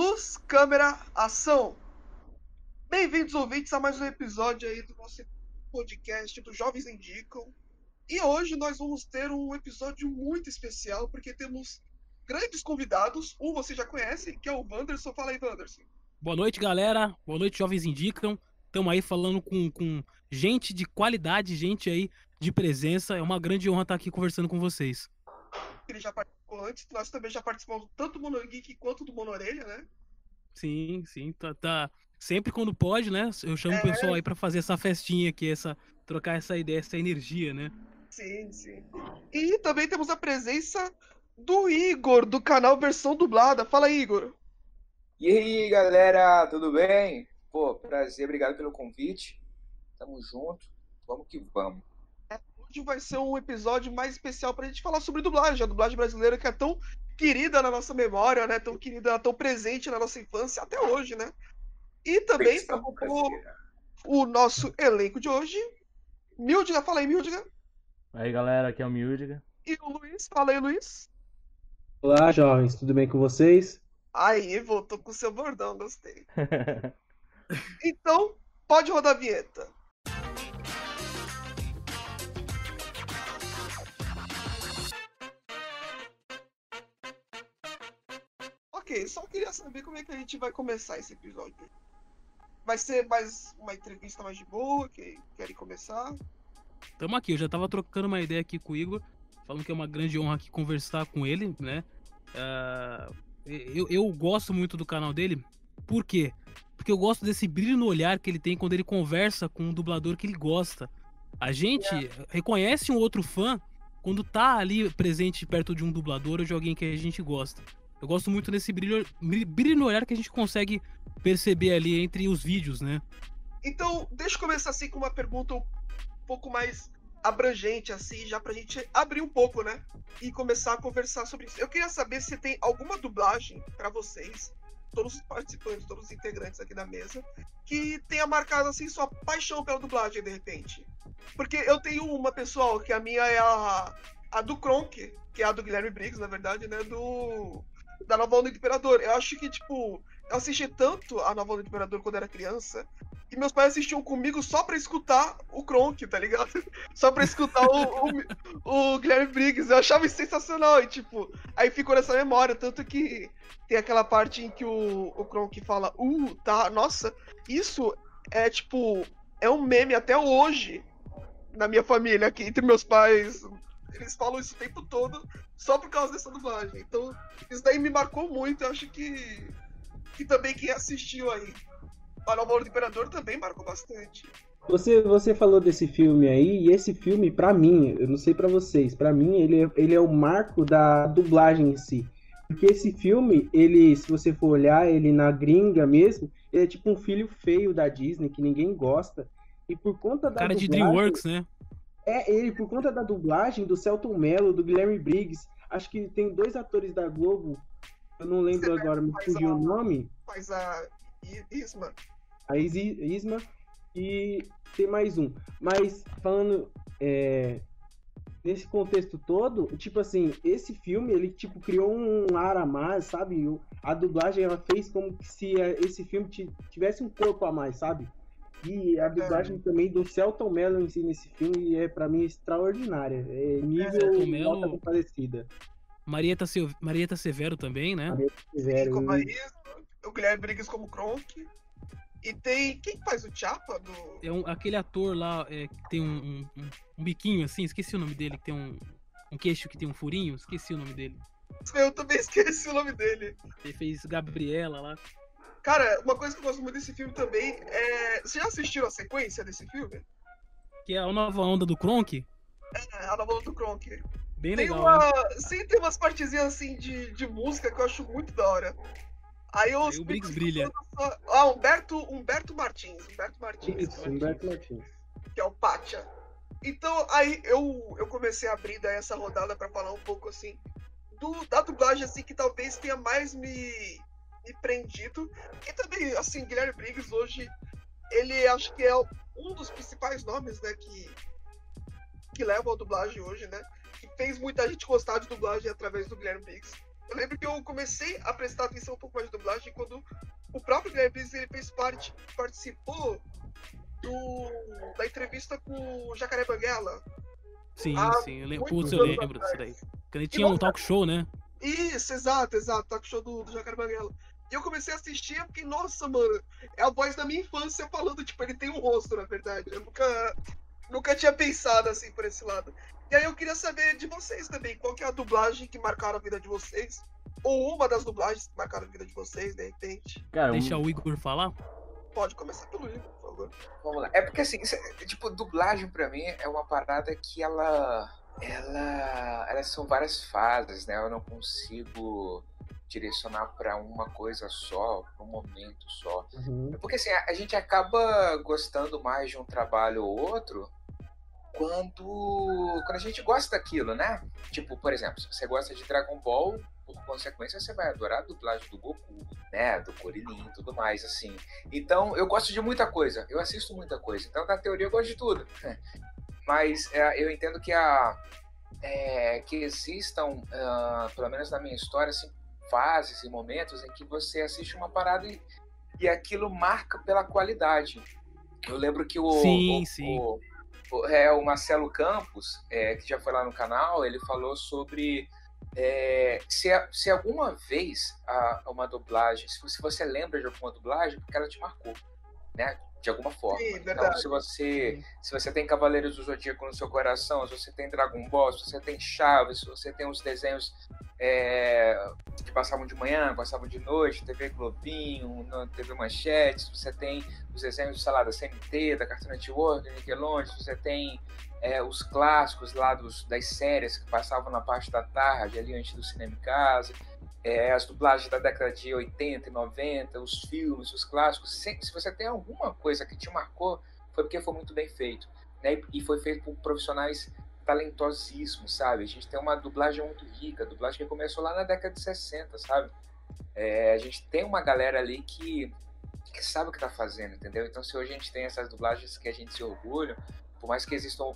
Luz, câmera, ação. Bem-vindos, ouvintes, a mais um episódio aí do nosso podcast do Jovens Indicam. E hoje nós vamos ter um episódio muito especial, porque temos grandes convidados. Um você já conhece, que é o Wanderson. Fala aí, Wanderson. Boa noite, galera. Boa noite, Jovens Indicam. Estamos aí falando com, com gente de qualidade, gente aí de presença. É uma grande honra estar aqui conversando com vocês. Ele já participou antes, nós também já participamos tanto do Monogeek quanto do Monorelha, né? Sim, sim, tá, tá. Sempre quando pode, né? Eu chamo é... o pessoal aí para fazer essa festinha aqui, essa trocar essa ideia, essa energia, né? Sim, sim. E também temos a presença do Igor, do canal Versão Dublada. Fala, Igor. E aí, galera, tudo bem? Pô, prazer, obrigado pelo convite. Tamo junto, vamos que vamos. Hoje vai ser um episódio mais especial pra gente falar sobre dublagem, a dublagem brasileira que é tão querida na nossa memória, né? Tão querida, tão presente na nossa infância até hoje, né? E também para o, o nosso elenco de hoje, Mildiga, fala aí, Mildiga. Aí, galera, aqui é o Mildiga. E o Luiz, fala aí, Luiz. Olá, jovens, tudo bem com vocês? Aí, voltou com o seu bordão, gostei. então, pode rodar a vinheta. Só queria saber como é que a gente vai começar esse episódio. Vai ser mais uma entrevista mais de boa, que querem começar? Tamo aqui, eu já tava trocando uma ideia aqui com o Igor, falando que é uma grande honra aqui conversar com ele, né? Uh, eu, eu gosto muito do canal dele, por quê? Porque eu gosto desse brilho no olhar que ele tem quando ele conversa com um dublador que ele gosta. A gente é. reconhece um outro fã quando tá ali presente perto de um dublador ou de alguém que a gente gosta. Eu gosto muito desse brilho, brilho no olhar que a gente consegue perceber ali entre os vídeos, né? Então, deixa eu começar assim com uma pergunta um pouco mais abrangente, assim, já pra gente abrir um pouco, né? E começar a conversar sobre isso. Eu queria saber se tem alguma dublagem para vocês todos os participantes, todos os integrantes aqui da mesa, que tenha marcado assim sua paixão pela dublagem de repente. Porque eu tenho uma pessoal que a minha é a, a do Kronk, que é a do Guilherme Briggs, na verdade, né, do da nova onda do Imperador. Eu acho que tipo, eu assisti tanto a nova onda do Imperador quando era criança, que meus pais assistiam comigo só pra escutar o Kronk, tá ligado? Só pra escutar o, o, o, Guilherme Briggs. Eu achava isso sensacional. E, tipo, aí ficou nessa memória. Tanto que tem aquela parte em que o, o Kronk fala, uh, tá, nossa, isso é tipo, é um meme até hoje na minha família, aqui entre meus pais. Eles falam isso o tempo todo só por causa dessa dublagem. Então, isso daí me marcou muito. Eu acho que, que também quem assistiu aí para o Amor do Imperador também marcou bastante. Você, você falou desse filme aí, e esse filme, para mim, eu não sei para vocês, para mim ele é, ele é o marco da dublagem em si. Porque esse filme, ele, se você for olhar ele na gringa mesmo, ele é tipo um filho feio da Disney, que ninguém gosta. E por conta da Cara dublagem, de DreamWorks, né? É, ele, por conta da dublagem do Celton Mello, do Guilherme Briggs, acho que tem dois atores da Globo, eu não lembro Você agora, me fugiu o nome. Faz a Isma a Isma e tem mais um. Mas falando é, nesse contexto todo, tipo assim, esse filme ele tipo criou um ar a mais, sabe? A dublagem ela fez como se é, esse filme tivesse um corpo a mais, sabe? E a dublagem é. também do Celton Mello em si nesse filme é para mim extraordinária. É nível é, Mello... parecida. Marieta, Marieta Severo também, né? Marieta Severo. Como a o Guilherme Briggs como Kronk. E tem. Quem faz o Chapa? Do... É um, aquele ator lá é, que tem um, um, um, biquinho assim, esqueci o nome dele, que tem um, um queixo que tem um furinho, esqueci o nome dele. Eu também esqueci o nome dele. Ele fez Gabriela lá. Cara, uma coisa que eu gosto muito desse filme também é. Você já assistiu a sequência desse filme? Que é a nova onda do Kronk? É, a nova onda do Kronk. Bem tem legal. Uma... Né? Sim, tem umas partezinhas assim de, de música que eu acho muito da hora. Aí os Aí o Briggs brilha. Ah, Humberto, Humberto Martins. Humberto Martins. Isso, Humberto Martins. Que é o Pátia. Então, aí eu, eu comecei a abrir daí essa rodada para falar um pouco assim do, da dublagem assim que talvez tenha mais me, me prendido. E também, assim, Guilherme Briggs hoje, ele acho que é um dos principais nomes, né, que, que levam a dublagem hoje, né? Que fez muita gente gostar de dublagem através do Guilherme Briggs. Eu lembro que eu comecei a prestar atenção um pouco mais de dublagem quando Neves ele fez parte, participou do, da entrevista com o Jacaré Banguela. Sim, sim. Eu lembro, eu lembro disso daí. Ele tinha um talk show, né? Isso, exato, exato. Talk show do, do Jacaré Banguela. E eu comecei a assistir e fiquei, nossa, mano, é a voz da minha infância falando, tipo, ele tem um rosto, na verdade. Eu nunca, nunca tinha pensado assim por esse lado. E aí eu queria saber de vocês também, qual que é a dublagem que marcaram a vida de vocês? Ou uma das dublagens que marcaram a vida de vocês, de repente. Cara, Deixa um- o Igor falar. Pode começar pelo Igor, por favor. Vamos lá. É porque assim, tipo, dublagem pra mim é uma parada que ela. Ela. Elas são várias fases, né? Eu não consigo direcionar pra uma coisa só, pra um momento só. Uhum. Porque assim, a, a gente acaba gostando mais de um trabalho ou outro quando, quando a gente gosta daquilo, né? Tipo, por exemplo, se você gosta de Dragon Ball, por consequência você vai adorar a dublagem do Goku, né? Do Kuririn e tudo mais, assim. Então, eu gosto de muita coisa, eu assisto muita coisa. Então, na teoria, eu gosto de tudo. Mas é, eu entendo que a é, que existam, ah, pelo menos na minha história, assim, fases e momentos em que você assiste uma parada e, e aquilo marca pela qualidade. Eu lembro que o, Sim, o, sim. o- o- é, o Marcelo Campos, é, que já foi lá no canal, ele falou sobre é, se, se alguma vez a- uma dublagem, se, se você lembra de alguma dublagem, porque ela te marcou, né? De alguma forma. Sim, então, se você se você tem Cavaleiros do Zodíaco no seu coração, se você tem Dragon Ball, se você tem Chaves, se você tem os desenhos é, que passavam de manhã, passavam de noite, TV Globinho, TV Manchete, se você tem os desenhos, sei lá, da CMT, da Cartoon Network, Nickelodeon, se você tem é, os clássicos lá dos, das séries que passavam na parte da tarde, ali antes do cinema em casa, é, as dublagens da década de 80 e 90, os filmes, os clássicos, se, você tem alguma coisa que te marcou, foi porque foi muito bem feito. Né? E foi feito por profissionais talentosíssimos, sabe? A gente tem uma dublagem muito rica, dublagem que começou lá na década de 60, sabe? É, a gente tem uma galera ali que, que sabe o que tá fazendo, entendeu? Então, se hoje a gente tem essas dublagens que a gente se orgulha, por mais que existam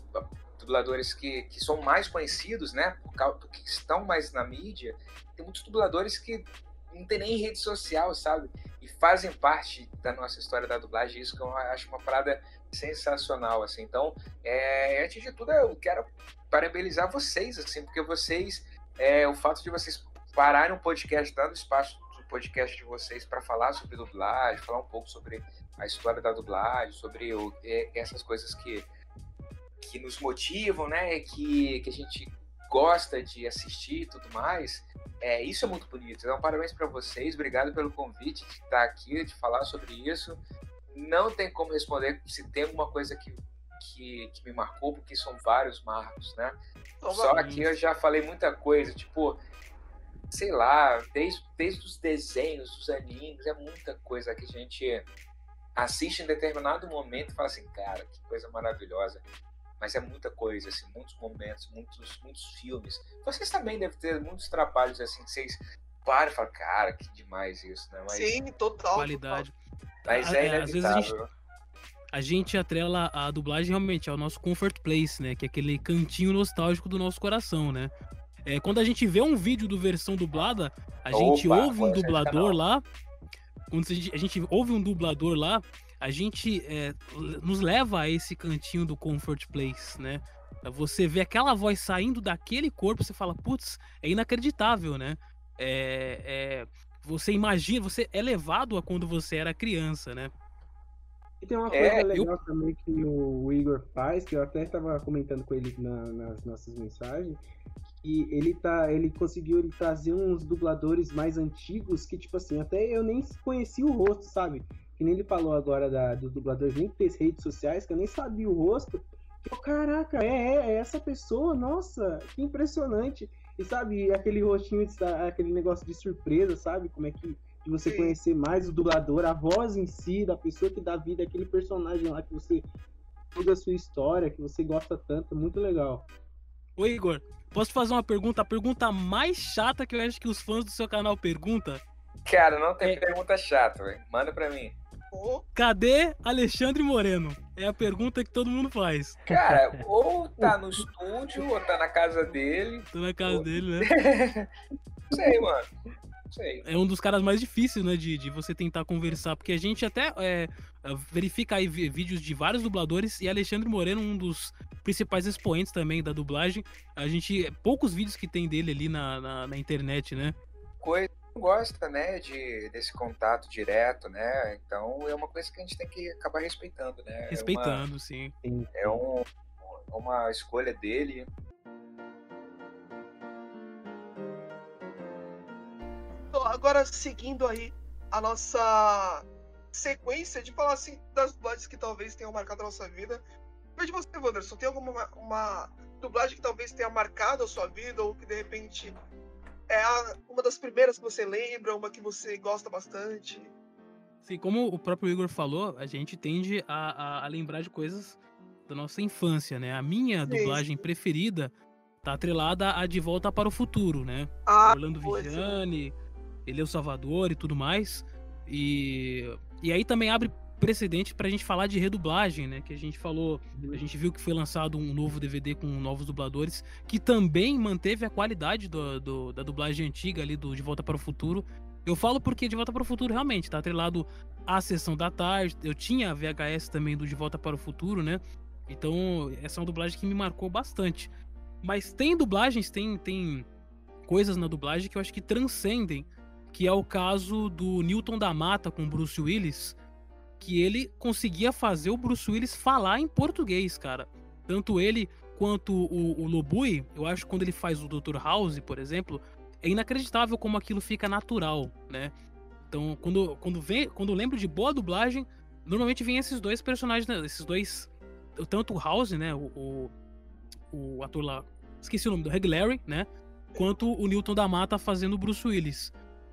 dubladores que, que são mais conhecidos, né? Por causa que estão mais na mídia, tem muitos dubladores que não tem nem rede social, sabe? E fazem parte da nossa história da dublagem, isso que eu acho uma parada sensacional, assim. Então, é, antes de tudo, eu quero parabenizar vocês, assim, porque vocês, é, o fato de vocês pararem um podcast, dando espaço do podcast de vocês para falar sobre dublagem, falar um pouco sobre a história da dublagem, sobre o, essas coisas que, que nos motivam, né? Que, que a gente gosta de assistir e tudo mais. É, isso é muito bonito. Então, parabéns para vocês. Obrigado pelo convite de estar aqui, de falar sobre isso. Não tem como responder se tem alguma coisa que, que, que me marcou, porque são vários marcos, né? Só que eu já falei muita coisa, tipo, sei lá, desde, desde os desenhos, os animes, é muita coisa que a gente assiste em determinado momento e fala assim, cara, que coisa maravilhosa. Mas é muita coisa, assim, muitos momentos, muitos, muitos filmes. Vocês também devem ter muitos trabalhos assim, que vocês param e falam, cara, que demais isso, né? Mas, Sim, total. Qualidade. mas Ah, é é, às vezes a gente- inevitável. A gente atrela a dublagem realmente ao nosso comfort place, né? Que é aquele cantinho nostálgico do nosso coração, né? É, quando a gente vê um vídeo do versão dublada, a gente Opa, ouve um dublador lá. Quando a gente, a gente ouve um dublador lá, a gente é, nos leva a esse cantinho do comfort place, né? Você vê aquela voz saindo daquele corpo, você fala, putz, é inacreditável, né? É, é, você imagina, você é levado a quando você era criança, né? E tem uma É, coisa eu- legal também que o Igor faz, que eu até estava comentando com ele na- nas nossas mensagens, que ele tá, ele conseguiu ele trazer uns dubladores mais antigos que, tipo assim, até eu nem conhecia o rosto, sabe? Que nem ele falou agora da, dos dubladores nem ter redes sociais, que eu nem sabia o rosto. Eu, caraca, é, é, é essa pessoa, nossa, que impressionante. E sabe, aquele rostinho, aquele negócio de surpresa, sabe? Como é que de você Sim. conhecer mais o dublador, a voz em si, da pessoa que dá vida àquele personagem lá que você. toda a sua história, que você gosta tanto, muito legal. Ô Igor, posso fazer uma pergunta? A pergunta mais chata que eu acho que os fãs do seu canal perguntam. Cara, não tem É. pergunta chata, velho. Manda pra mim. Cadê Alexandre Moreno? É a pergunta que todo mundo faz. Cara, ou tá no estúdio, ou tá na casa dele. Tô na casa Ô. dele, né? Não sei, mano. sei. é um dos caras mais difíceis, né, de, de você tentar conversar, porque a gente até é, verifica aí vídeos de vários dubladores e Alexandre Moreno, um dos principais expoentes também da dublagem. A gente, poucos vídeos que tem dele ali na, na, na internet, né? Coisa não gosta, né, de, desse contato direto, né? Então é uma coisa que a gente tem que acabar respeitando, né? É uma- Respeitando, sim. Sim. É, um, uma escolha dele. Então, agora seguindo aí a nossa sequência de falar assim das dublagens que talvez tenham marcado a nossa vida. Veja você, Wanderson, tem alguma uma dublagem que talvez tenha marcado a sua vida ou que de repente é a- uma das primeiras que você lembra, uma que você gosta bastante? Sim, como o próprio Igor falou, a gente tende a, a- a lembrar de coisas da nossa infância, né? A minha Sim, dublagem preferida tá atrelada a De Volta para o Futuro, né? Ah, Orlando. Vigiani, ele é o Salvador e tudo mais. E, e aí também abre precedente pra gente falar de redublagem, né? Que a gente falou, a gente viu que foi lançado um novo DVD com novos dubladores, que também manteve a qualidade do, do- da dublagem antiga ali do De Volta para o Futuro. Eu falo porque De Volta para o Futuro realmente tá atrelado à sessão da tarde. Eu tinha a VHS também do De Volta para o Futuro, né? Então, essa é uma dublagem que me marcou bastante. Mas tem dublagens, tem, tem coisas na dublagem que eu acho que transcendem, que é o caso do Newton da Mata com Bruce Willis, que ele conseguia fazer o Bruce Willis falar em português, cara. Tanto ele quanto o, o Lobui, eu acho que quando ele faz o Dr. House, por exemplo, é inacreditável como aquilo fica natural, né? Então, quando, quando, vem, quando eu lembro de boa dublagem, normalmente vem esses dois personagens, né? esses dois. Tanto o House, né? O, o, o ator lá. Esqueci o nome do Reg Larry, né? Quanto o Newton da Mata fazendo o Bruce Willis.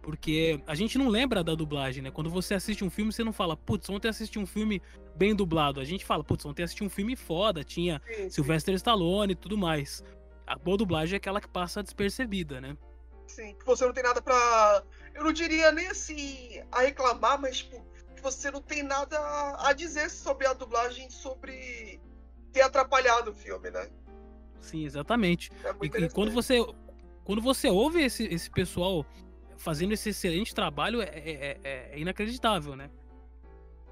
Porque a gente não lembra da dublagem, né? Quando você assiste um filme, você não fala, putz, ontem assisti um filme bem dublado. A gente fala, putz, ontem assisti um filme foda, tinha Sim, sim, Sylvester Stallone e tudo mais. A boa dublagem é aquela que passa despercebida, né? sim, que você não tem nada pra. Eu não diria nem assim a reclamar, mas tipo, que você não tem nada a dizer sobre a dublagem, sobre ter atrapalhado o filme, né? Sim, exatamente. É E, e quando você quando você ouve esse, esse pessoal fazendo esse excelente trabalho, é, é- é- é inacreditável, né?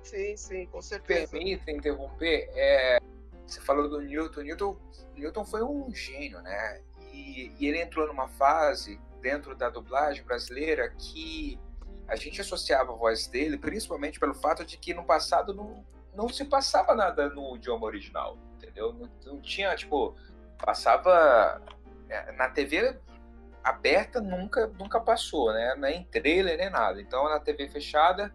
Sim, sim, com certeza. Permita interromper, é, você falou do Newton. Newton. Newton foi um gênio, né? E, e ele entrou numa fase dentro da dublagem brasileira que a gente associava a voz dele, principalmente pelo fato de que no passado não, não se passava nada no idioma original, entendeu? Não, não tinha, tipo, passava é, na TV aberta nunca nunca passou, né? Nem trailer nem nada. Então na TV fechada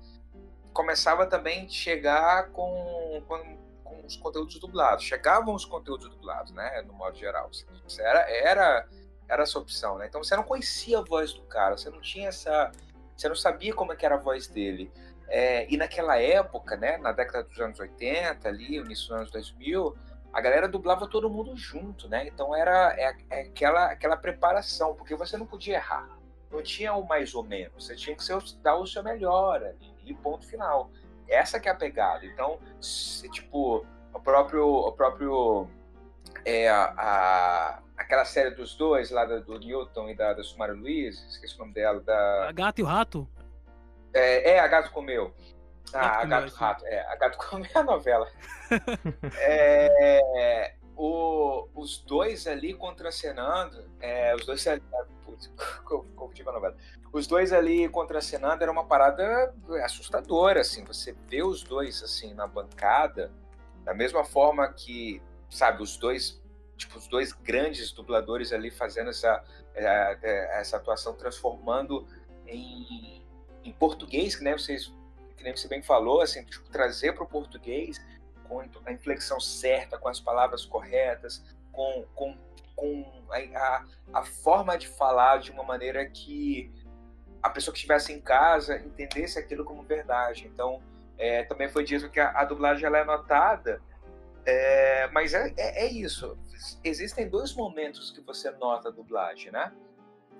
começava também a chegar com, com, com os conteúdos dublados. Chegavam os conteúdos dublados, né? No modo geral. Isso Era, era, era essa opção, né? Então você não conhecia a voz do cara, você não tinha essa. Você não sabia como é que era a voz dele. É, e naquela época, né? Na década dos anos 80, ali, início dos anos 2000, a galera dublava todo mundo junto, né? Então era é, é aquela, aquela preparação, porque você não podia errar. Não tinha o mais ou menos, você tinha que ser, dar o seu melhor ali, e ponto final. Essa que é a pegada. Então, se, tipo, o próprio, o próprio é, a, aquela série dos dois, lá do, do Newton e da, da Sumara Luiz, esqueci o nome dela, da, A Gata e o Rato, é, é, a Gato Comeu. Ah, a Gato. Rato. É, a Gato Comeu é a novela. É, o- os dois ali contracenando, é, os dois ali, ah, putz, co- confundi a novela. Os dois ali contracenando era uma parada assustadora, assim, você vê os dois, assim, na bancada, da mesma forma que, sabe, os dois, tipo, os dois grandes dubladores ali fazendo essa, é, é, essa atuação, transformando em, em português, que nem vocês que nem você bem falou, assim, tipo, trazer para o português com a inflexão certa, com as palavras corretas, com, com, com a, a, forma de falar de uma maneira que a pessoa que estivesse em casa entendesse aquilo como verdade. Então, é, também foi dito que a, a dublagem ela é notada, é, mas é, é, é isso. Existem dois momentos que você nota a dublagem, né?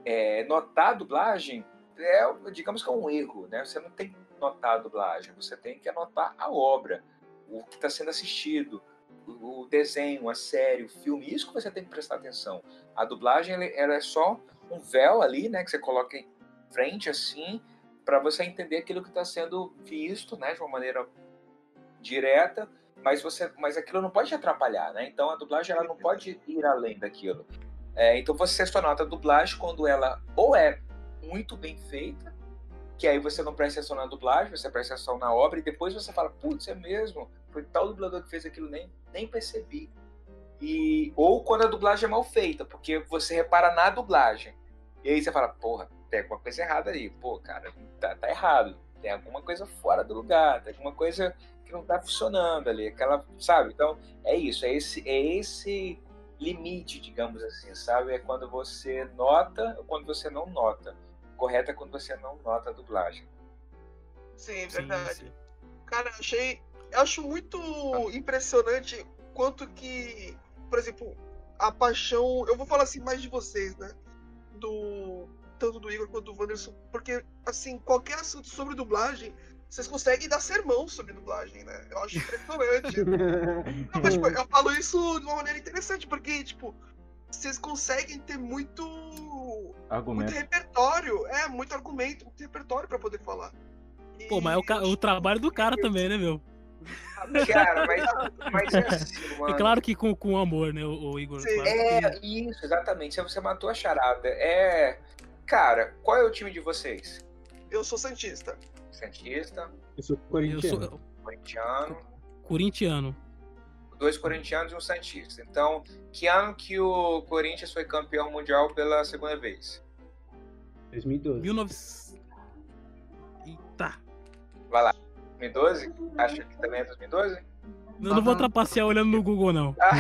É, notar a dublagem é, digamos que é um erro, né? Você não tem que notar a dublagem, você tem que anotar a obra, o que está sendo assistido, o o desenho, a série, o filme, isso que você tem que prestar atenção. A dublagem ela é só um véu ali, né? Que você coloca em, frente assim para você entender aquilo que está sendo visto, né, de uma maneira direta, mas você, mas aquilo não pode te atrapalhar, né? Então a dublagem ela não pode ir além daquilo. É, então você só nota a dublagem quando ela ou é muito bem feita, que aí você não presta atenção na dublagem, você presta atenção na obra e depois você fala, putz, é mesmo, foi tal dublador que fez aquilo, nem, nem percebi. E, ou quando a dublagem é mal feita, porque você repara na dublagem. E aí você fala, porra, tem alguma coisa errada ali. Pô, cara, tá, tá errado. Tem alguma coisa fora do lugar, tem alguma coisa que não tá funcionando ali. Aquela, sabe? Então, é isso, é esse, é esse limite, digamos assim, sabe? É quando você nota ou quando você não nota. Correto é quando você não nota a dublagem. Sim, verdade. Sim, sim. Cara, achei. Eu acho muito impressionante quanto que por exemplo, a paixão. Eu vou falar assim mais de vocês, né? Do. Tanto do Igor quanto do Wanderson. Porque, assim, qualquer assunto sobre dublagem, vocês conseguem dar sermão sobre dublagem, né? Eu acho impressionante. Não, mas, tipo, eu falo isso de uma maneira interessante, porque, tipo, vocês conseguem ter muito. Argumento. Muito repertório. É, muito argumento, muito repertório pra poder falar. E... Pô, mas é o, ca... o trabalho do cara também, né, meu? Cara, mas, mas é assim, mano. É claro que com, com amor, né, o, o Igor? Claro é, que... isso, exatamente. Você matou a charada. É. Cara, qual é o time de vocês? Eu sou Santista. Santista. Eu sou corintiano. Eu sou... Corintiano. Corintiano. Dois corintianos e um Santista. Então, que ano que o Corinthians foi campeão mundial pela segunda vez? 2012. 19... Eita. Vai lá. 2012? Acha que também é 2012? Eu não vou trapacear olhando no Google, não. Ah,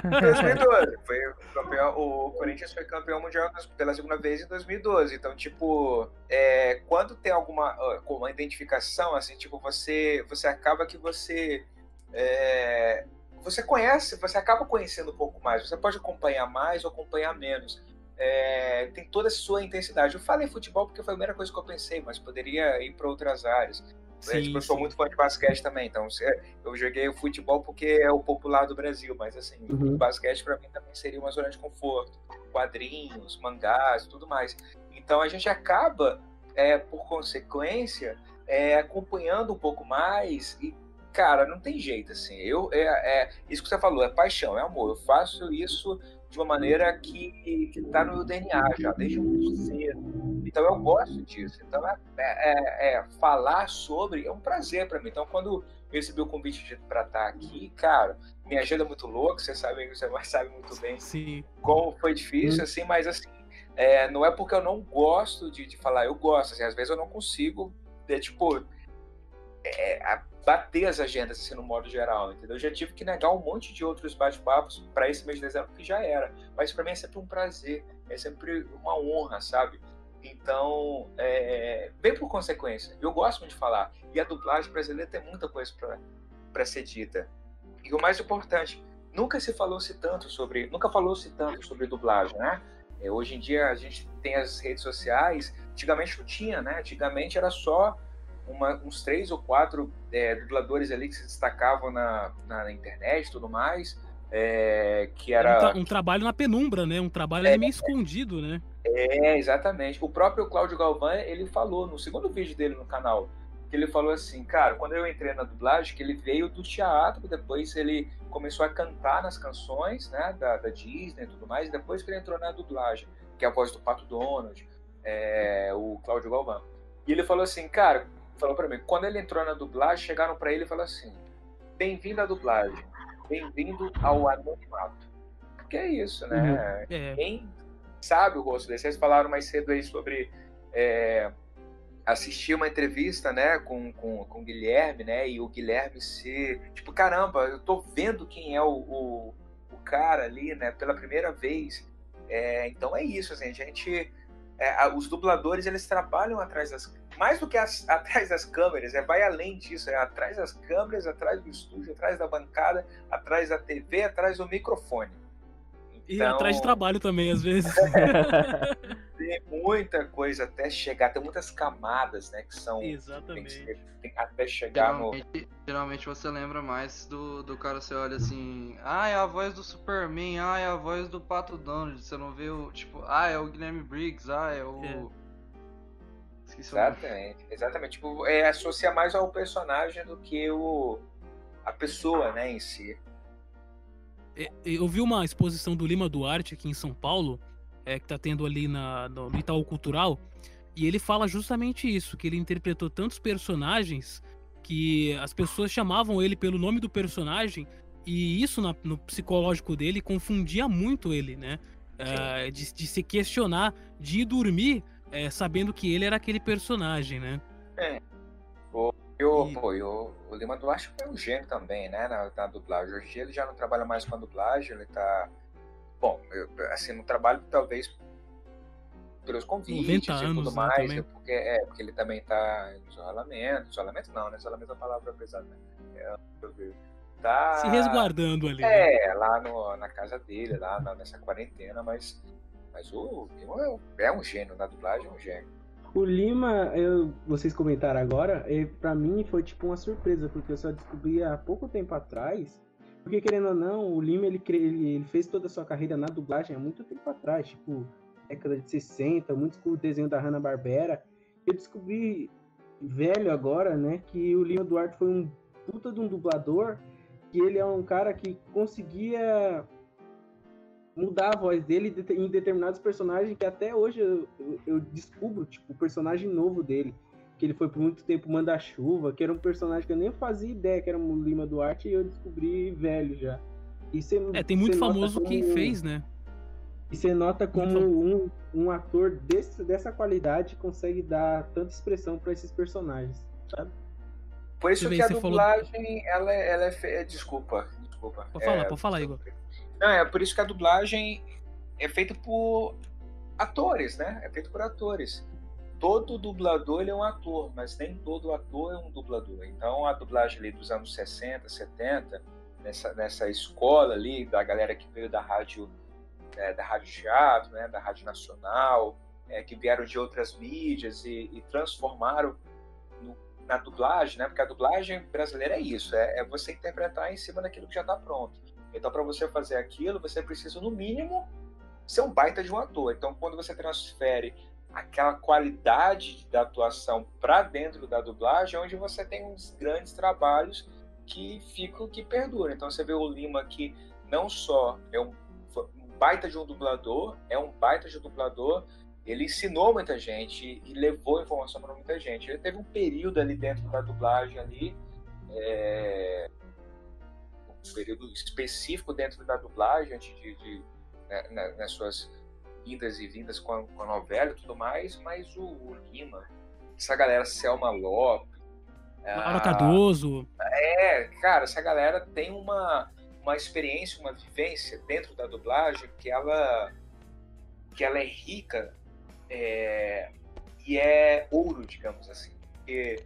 2012. Foi o, campeão, o Corinthians foi campeão mundial pela segunda vez em 2012. Então, tipo, é, quando tem alguma uma identificação, assim, tipo, você, você acaba que você. É, você conhece, você acaba conhecendo um pouco mais. Você pode acompanhar mais ou acompanhar menos. É, tem toda a sua intensidade. Eu falei futebol porque foi a primeira coisa que eu pensei, mas poderia ir para outras áreas. Sim, é, tipo, eu sou muito fã de basquete também, então eu joguei o futebol porque é o popular do Brasil, mas assim, uhum. o basquete para mim também seria uma zona de conforto, quadrinhos, mangás, tudo mais. Então a gente acaba, é, por consequência, é, acompanhando um pouco mais e cara, não tem jeito assim. Eu é, é isso que você falou, é paixão, é amor. Eu faço isso de uma maneira que está no DNA já, desde muito cedo. Então eu gosto disso. Então é, é, é falar sobre é um prazer para mim. Então quando eu recebi o convite para estar aqui, cara, minha agenda é muito louca, você sabe, você sabe muito bem Sim. como foi difícil, assim, mas assim, é, não é porque eu não gosto de, de falar, eu gosto, assim, às vezes eu não consigo, é, tipo, é, bater as agendas assim, no modo geral, entendeu? Eu já tive que negar um monte de outros bate-papos para esse mês de dezembro que já era, mas para mim é sempre um prazer, é sempre uma honra, sabe? Então, é, bem por consequência, eu gosto muito de falar e a dublagem brasileira tem muita coisa para ser dita. E o mais importante, nunca se falou-se tanto sobre, nunca falou-se tanto sobre dublagem, né? É, hoje em dia a gente tem as redes sociais, antigamente não tinha, né? Antigamente era só uma, uns três ou quatro é, dubladores ali que se destacavam na, na, na internet e tudo mais. É, que era um, tra um, trabalho na penumbra, né? Um trabalho é, meio escondido, né? É, exatamente. O próprio Cláudio Galvão, ele falou no segundo vídeo dele no canal, que ele falou assim, cara, quando eu entrei na dublagem, que ele veio do teatro, depois ele começou a cantar nas canções, né, da, da Disney e tudo mais, e depois que ele entrou na dublagem, que é a voz do Pato Donald, é, o Cláudio Galvão. E ele falou assim, cara, falou para mim, quando ele entrou na dublagem, chegaram para ele e falaram assim: bem-vindo à dublagem, bem-vindo ao anonimato. Porque é isso, né? Uhum. É. Quem sabe o rosto dele? Vocês falaram mais cedo aí sobre é, assistir uma entrevista, né, com, com, com o Guilherme, né, e o Guilherme ser, tipo, caramba, eu tô vendo quem é o, o, o cara ali, né, pela primeira vez. É, então é isso, assim, a gente é, os dubladores eles trabalham atrás das mais do que as, atrás das câmeras, é vai além disso, é atrás das câmeras, atrás do estúdio, atrás da bancada, atrás da TV, atrás do microfone. E então, atrás de trabalho também, às vezes. tem muita coisa até chegar, tem muitas camadas, né, que são Exatamente. Tem, tem até chegar geralmente, no geralmente você lembra mais do, do cara você olha assim, ah, é a voz do Superman, ah, é a voz do Pato Donald, você não vê o, tipo, ah, é o Guilherme Briggs, ah, é o é. Esqueci. Exatamente, exatamente. Tipo, é, associa mais ao personagem do que o, a pessoa, né, em si. É, Eu vi uma exposição do Lima Duarte aqui em São Paulo, é, que tá tendo ali na, no no Itaú Cultural, e ele fala justamente isso, que ele interpretou tantos personagens que as pessoas chamavam ele pelo nome do personagem, e isso na- no psicológico dele confundia muito ele, né? É, de, de se questionar, de ir dormir é, sabendo que ele era aquele personagem, né? E o, E- pô, o, o Lima Duarte foi um gênio também, né, na, na dublagem. Hoje ele já não trabalha mais com a dublagem, ele tá... Bom, eu, assim, no trabalho talvez pelos convites 90 e tudo anos, né, mais, também. é porque, é, porque ele também tá em isolamento. Isolamento não, né? Isolamento é uma palavra pesada, né? É. Tá... Se resguardando ali. né? É, lá no, na casa dele, lá na- nessa quarentena, mas, mas o Lima é um- é um gênio, na dublagem é um gênio. O Lima, eu, vocês comentaram agora, pra mim foi tipo uma surpresa, porque eu só descobri há pouco tempo atrás. Porque querendo ou não, o Lima ele, ele, fez toda a sua carreira na dublagem há muito tempo atrás, tipo, década de 60, muitos com o desenho da Hanna-Barbera. Eu descobri velho agora, né, que o Lima Duarte foi um puta de um dublador, que ele é um cara que conseguia mudar a voz dele de- em determinados personagens que até hoje eu, eu- eu descubro, tipo, o personagem novo dele. Que ele foi por muito tempo Manda-Chuva, que era um personagem que eu nem fazia ideia que era o Lima Duarte e eu descobri velho já. E cê- É, tem muito famoso que como- fez, né? E você nota como um, um ator desse, dessa qualidade consegue dar tanta expressão para esses personagens. Por isso vê, que a você falou- dublagem, ela, é- ela é fe... Desculpa, desculpa. Pode falar, É, pode falar, Igor. Não, é por isso que a dublagem é feita por atores, né? É feita por atores. Todo dublador é um ator, mas nem todo ator é um dublador. Então a dublagem ali dos anos 60, 70, nessa, nessa escola ali da galera que veio da rádio, né, da rádio teatro, né, da rádio nacional, é, que vieram de outras mídias e, e transformaram no- na dublagem, né? Porque a dublagem brasileira é isso, é, é você interpretar em cima daquilo que já está pronto. Então, para você fazer aquilo, você precisa, no mínimo, ser um baita de um ator. Então, quando você transfere aquela qualidade da atuação para dentro da dublagem, é onde você tem uns grandes trabalhos que ficam, que perduram. Então, você vê o Lima que não só é um, um baita de um dublador, é um baita de um dublador, ele ensinou muita gente e levou informação para muita gente. Ele teve um período ali dentro da dublagem ali, é, um período específico dentro da dublagem, antes de, de né, na- nas suas idas e vindas com a, com a novela e tudo mais, mas o, o Lima, essa galera Selma Lopes, Laura ah, Cardoso. é, cara, essa galera tem uma, uma experiência, uma vivência dentro da dublagem que ela, que ela é rica é, e é ouro, digamos assim. Porque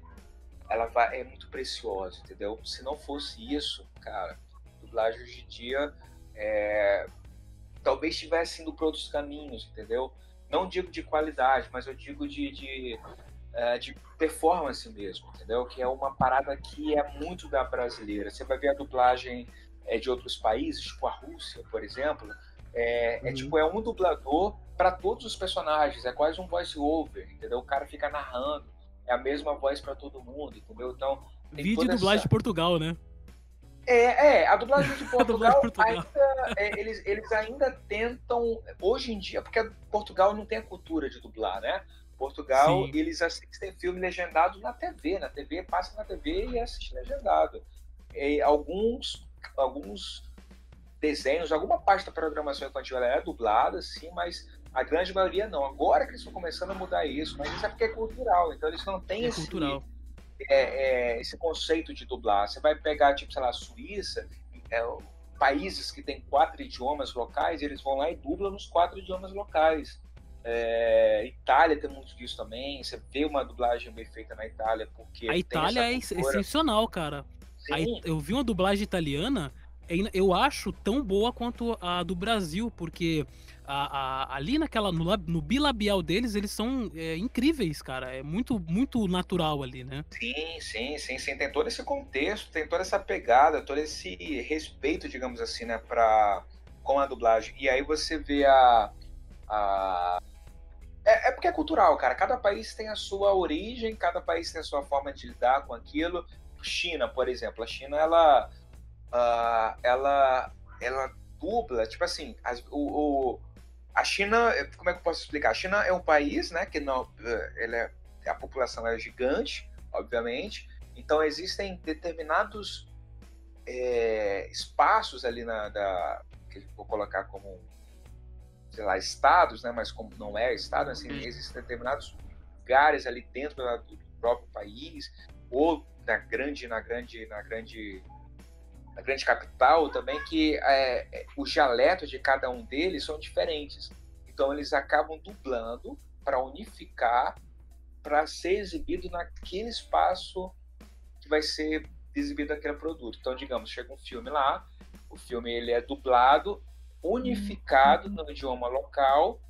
ela vai, é muito preciosa, entendeu? Se não fosse isso, cara, dublagem hoje em dia é, talvez estivesse indo para outros caminhos, entendeu? Não digo de qualidade, mas eu digo de, de, é, de performance mesmo, entendeu? Que é uma parada que é muito da brasileira. Você vai ver a dublagem é, de outros países, tipo a Rússia, por exemplo, é, é Uhum. tipo é um dublador para todos os personagens, é quase um voice over, entendeu? O cara fica narrando, é a mesma voz para todo mundo, entendeu? Então Vídeo dublagem essa- de Portugal, né? É, é, a dublagem de dublagem Portugal, de Portugal. ainda, é, eles, eles ainda tentam, hoje em dia, porque Portugal não tem a cultura de dublar, né? Portugal, Sim. eles assistem filme legendado na TV, na TV, passa na TV e assiste legendado. E alguns, alguns desenhos, alguma parte da programação infantil ela é dublada, sim, mas a grande maioria não. Agora que eles estão começando a mudar isso, mas isso é porque é cultural, então eles não têm É esse, cultural. É, é, esse conceito de dublar. Você vai pegar, tipo, sei lá, a Suíça, é, países que têm quatro idiomas locais, eles vão lá e dublam nos quatro idiomas locais. É, Itália tem muito disso também. Você vê uma dublagem bem feita na Itália, porque. A Itália é excepcional, cara. Sim, eu vi uma dublagem italiana, é eu acho tão boa quanto a do Brasil, porque a- a- ali naquela no, no bilabial deles, eles são é, incríveis, cara. É muito, muito natural ali, né? Sim, sim, sim, sim. Tem todo esse contexto, tem toda essa pegada, todo esse respeito, digamos assim, né, pra, com a dublagem. E aí você vê a, a, É, é porque é cultural, cara. Cada país tem a sua origem, cada país tem a sua forma de lidar com aquilo. China, por exemplo, a China ela, uh, ela, ela dubla, tipo assim, as, o, o, a China, como é que eu posso explicar? A China é um país, né, que não, ele é, a população é gigante, obviamente, então existem determinados é, espaços ali na, da, que vou colocar como sei lá, estados, né? Mas como não é estado, assim, uhum. existem determinados lugares ali dentro do próprio país ou na grande, na grande, na grande, na grande capital também que é, é os dialetos de cada um deles são diferentes. Então eles acabam dublando para unificar, para ser exibido naquele espaço que vai ser exibido aquele produto. Então, digamos, chega um filme lá, o filme ele é dublado unificado no idioma local.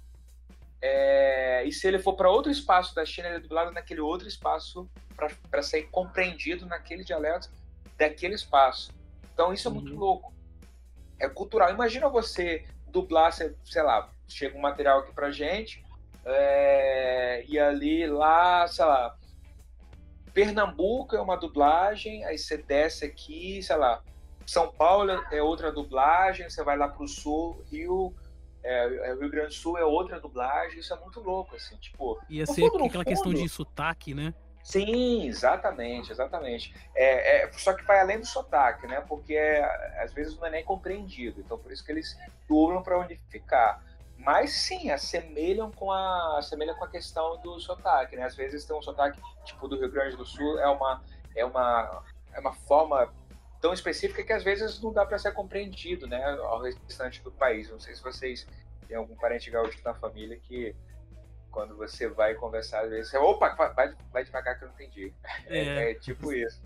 É, e se ele for para outro espaço da China, ele é dublado naquele outro espaço para ser compreendido naquele dialeto daquele espaço. Então isso é muito uhum. louco. É cultural. Imagina você dublar, sei lá, chega um material aqui pra gente, é, e ali lá, sei lá, Pernambuco é uma dublagem, aí você desce aqui, sei lá, são Paulo é outra dublagem, você vai lá para o sul, Rio, é, é, Rio Grande do Sul é outra dublagem, isso é muito louco, assim, tipo... Ia ser fundo, aquela fundo, questão de sotaque, né? Sim, exatamente, exatamente. É, é, só que vai além do sotaque, né? Porque é, às vezes não é nem compreendido, então por isso que eles dublam para unificar. Mas sim, assemelham com a assemelham com a questão do sotaque, né? Às vezes tem um sotaque tipo do Rio Grande do Sul é uma é uma é uma forma tão específica que às vezes não dá para ser compreendido, né, ao restante do país. Não sei se vocês têm algum parente gaúcho na família que quando você vai conversar, às vezes você, opa, vai, vai devagar que eu não entendi. É, é, é tipo isso.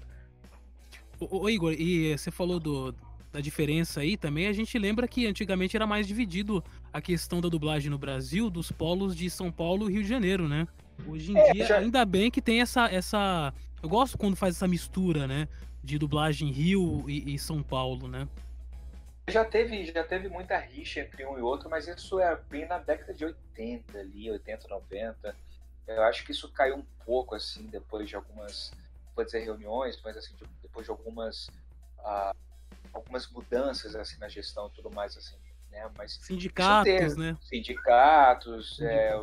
Ô, Igor, e você falou do, da diferença aí também, a gente lembra que antigamente era mais dividido a questão da dublagem no Brasil dos polos de São Paulo e Rio de Janeiro, né? Hoje em é, dia, já... ainda bem que tem essa, essa. Eu gosto quando faz essa mistura, né? de dublagem Rio e, e, São Paulo, né? Já teve, já teve muita rixa entre um e outro, mas isso é bem na década de 80 ali, 80, 90. Eu acho que isso caiu um pouco assim depois de algumas, vou dizer reuniões, mas assim depois de algumas uh, algumas mudanças assim na gestão e tudo mais assim, né? Mas sindicatos, né? Sindicatos, é,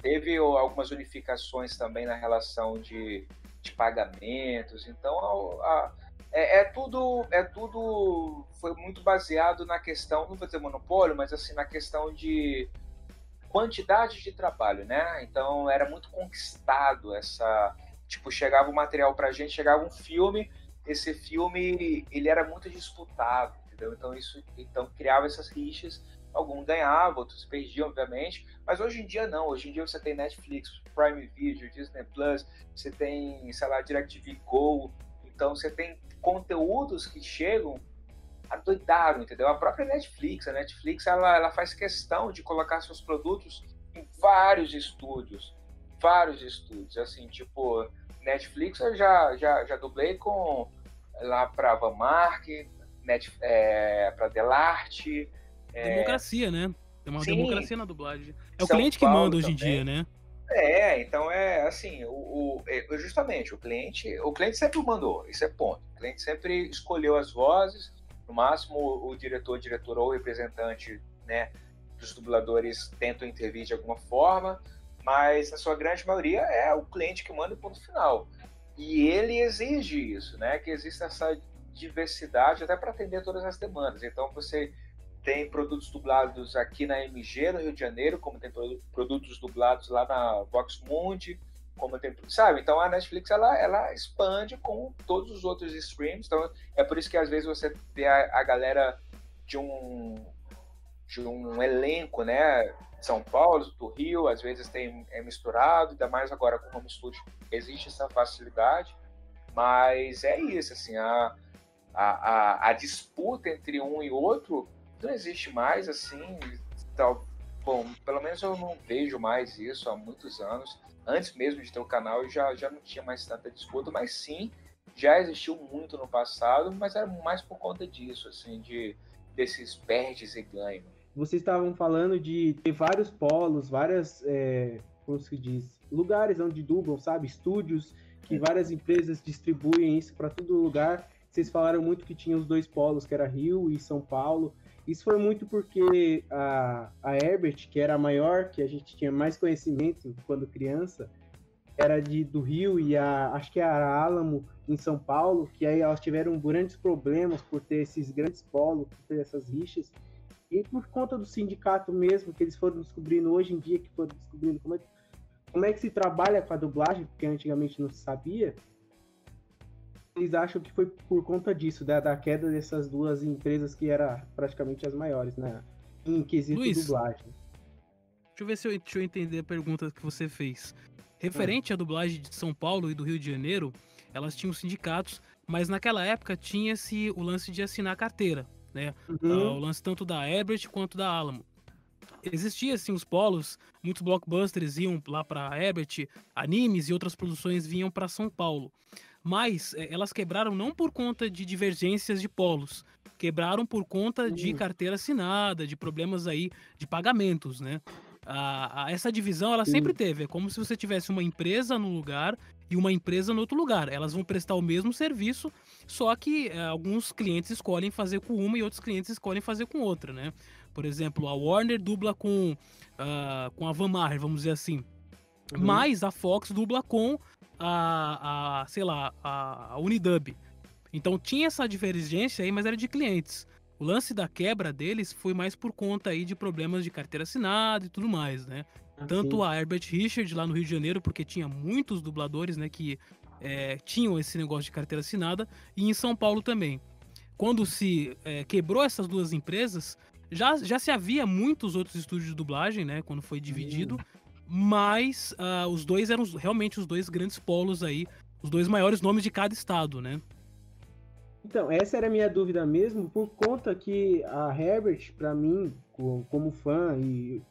teve algumas unificações também na relação de de pagamentos. Então, a, a, é, é, tudo, é tudo foi muito baseado na questão, não vou dizer monopólio, mas assim na questão de quantidade de trabalho, né? Então era muito conquistado essa, tipo chegava o material para gente, chegava um filme, esse filme ele era muito disputado, entendeu? Então isso, então criava essas rixas alguns ganhavam, outros perdiam, obviamente, mas hoje em dia não. Hoje em dia você tem Netflix, Prime Video, Disney Plus, você tem, sei lá, DirecTV Go, então você tem conteúdos que chegam adoidaram, entendeu? A própria Netflix, a Netflix, ela, ela faz questão de colocar seus produtos em vários estúdios, vários estúdios, assim, tipo, Netflix eu já, já, já dublei com lá para Vanmark, Net, é, para Delarte, é... Democracia, né? Tem uma Sim. democracia na dublagem. É o São cliente que manda hoje em dia, né? É, então é assim, o, o, é, justamente o cliente, o cliente sempre mandou, isso é ponto. O cliente sempre escolheu as vozes, no máximo o, o diretor, diretor ou representante, né, dos dubladores tentam intervir de alguma forma, mas na sua grande maioria é o cliente que manda o ponto final. E ele exige isso, né, que exista essa diversidade até para atender todas as demandas. Então você tem produtos dublados aqui na MG, no Rio de Janeiro, como tem produtos dublados lá na Vox Mundi, como tem, sabe? Então a Netflix ela, ela expande com todos os outros streams. Então é por isso que às vezes você vê a, a galera de um de um elenco, né? São Paulo, do Rio, às vezes tem é misturado, ainda mais agora com o home studio existe essa facilidade, mas é isso, assim, a, a, a, a disputa entre um e outro não existe mais assim. Tal, bom, pelo menos eu não vejo mais isso há muitos anos. Antes mesmo de ter o canal, já, já não tinha mais tanta disputa, mas sim, já existiu muito no passado, mas era mais por conta disso, assim, de desses perdes e ganhos. Vocês estavam falando de ter vários polos, várias é, como se diz, lugares onde dublam, sabe? Estúdios que várias empresas distribuem isso para todo lugar. Vocês falaram muito que tinha os dois polos, que era Rio e São Paulo. Isso foi muito porque a, a Herbert, que era a maior, que a gente tinha mais conhecimento quando criança, era de, do Rio e a, acho que era a Alamo em São Paulo, que aí elas tiveram grandes problemas por ter esses grandes polos, por ter essas rixas. E por conta do sindicato mesmo, que eles foram descobrindo hoje em dia, que foram descobrindo como é, como é que se trabalha com a dublagem, porque antigamente não se sabia, eles acham que foi por conta disso, da, da queda dessas duas empresas que eram praticamente as maiores, né? Em quesito Luiz, dublagem. Deixa eu ver se eu, deixa eu entender a pergunta que você fez. Referente à dublagem de São Paulo e do Rio de Janeiro, elas tinham sindicatos, mas naquela época tinha-se o lance de assinar carteira, né? Uhum. Ah, o lance tanto da Herbert quanto da Alamo. Existia assim os polos, muitos blockbusters iam lá para Herbert, animes e outras produções vinham para São Paulo. Mas eh, elas quebraram não por conta de divergências de polos, quebraram por conta de Hum. carteira assinada, de problemas aí de pagamentos, né? A- a- essa divisão ela sempre teve, é como se você tivesse uma empresa num lugar e uma empresa no outro lugar. Elas vão prestar o mesmo serviço, só que eh, alguns clientes escolhem fazer com uma e outros clientes escolhem fazer com outra, né? Por exemplo, a Warner dubla com, ah, com a Van Maher, vamos dizer assim. Uhum. Mas a Fox dubla com a, a sei lá, a, a Unidub. Então tinha essa divergência aí, mas era de clientes. O lance da quebra deles foi mais por conta aí de problemas de carteira assinada e tudo mais, né? Tanto a Herbert Richard lá no Rio de Janeiro, porque tinha muitos dubladores, né, que é, tinham esse negócio de carteira assinada, e em São Paulo também. Quando se é, quebrou essas duas empresas, já, já se havia muitos outros estúdios de dublagem, né, quando foi dividido, mas ah, os dois eram realmente os dois grandes polos aí, os dois maiores nomes de cada estado, né? Então, essa era a minha dúvida mesmo, por conta que a Herbert, pra mim, co- como fã e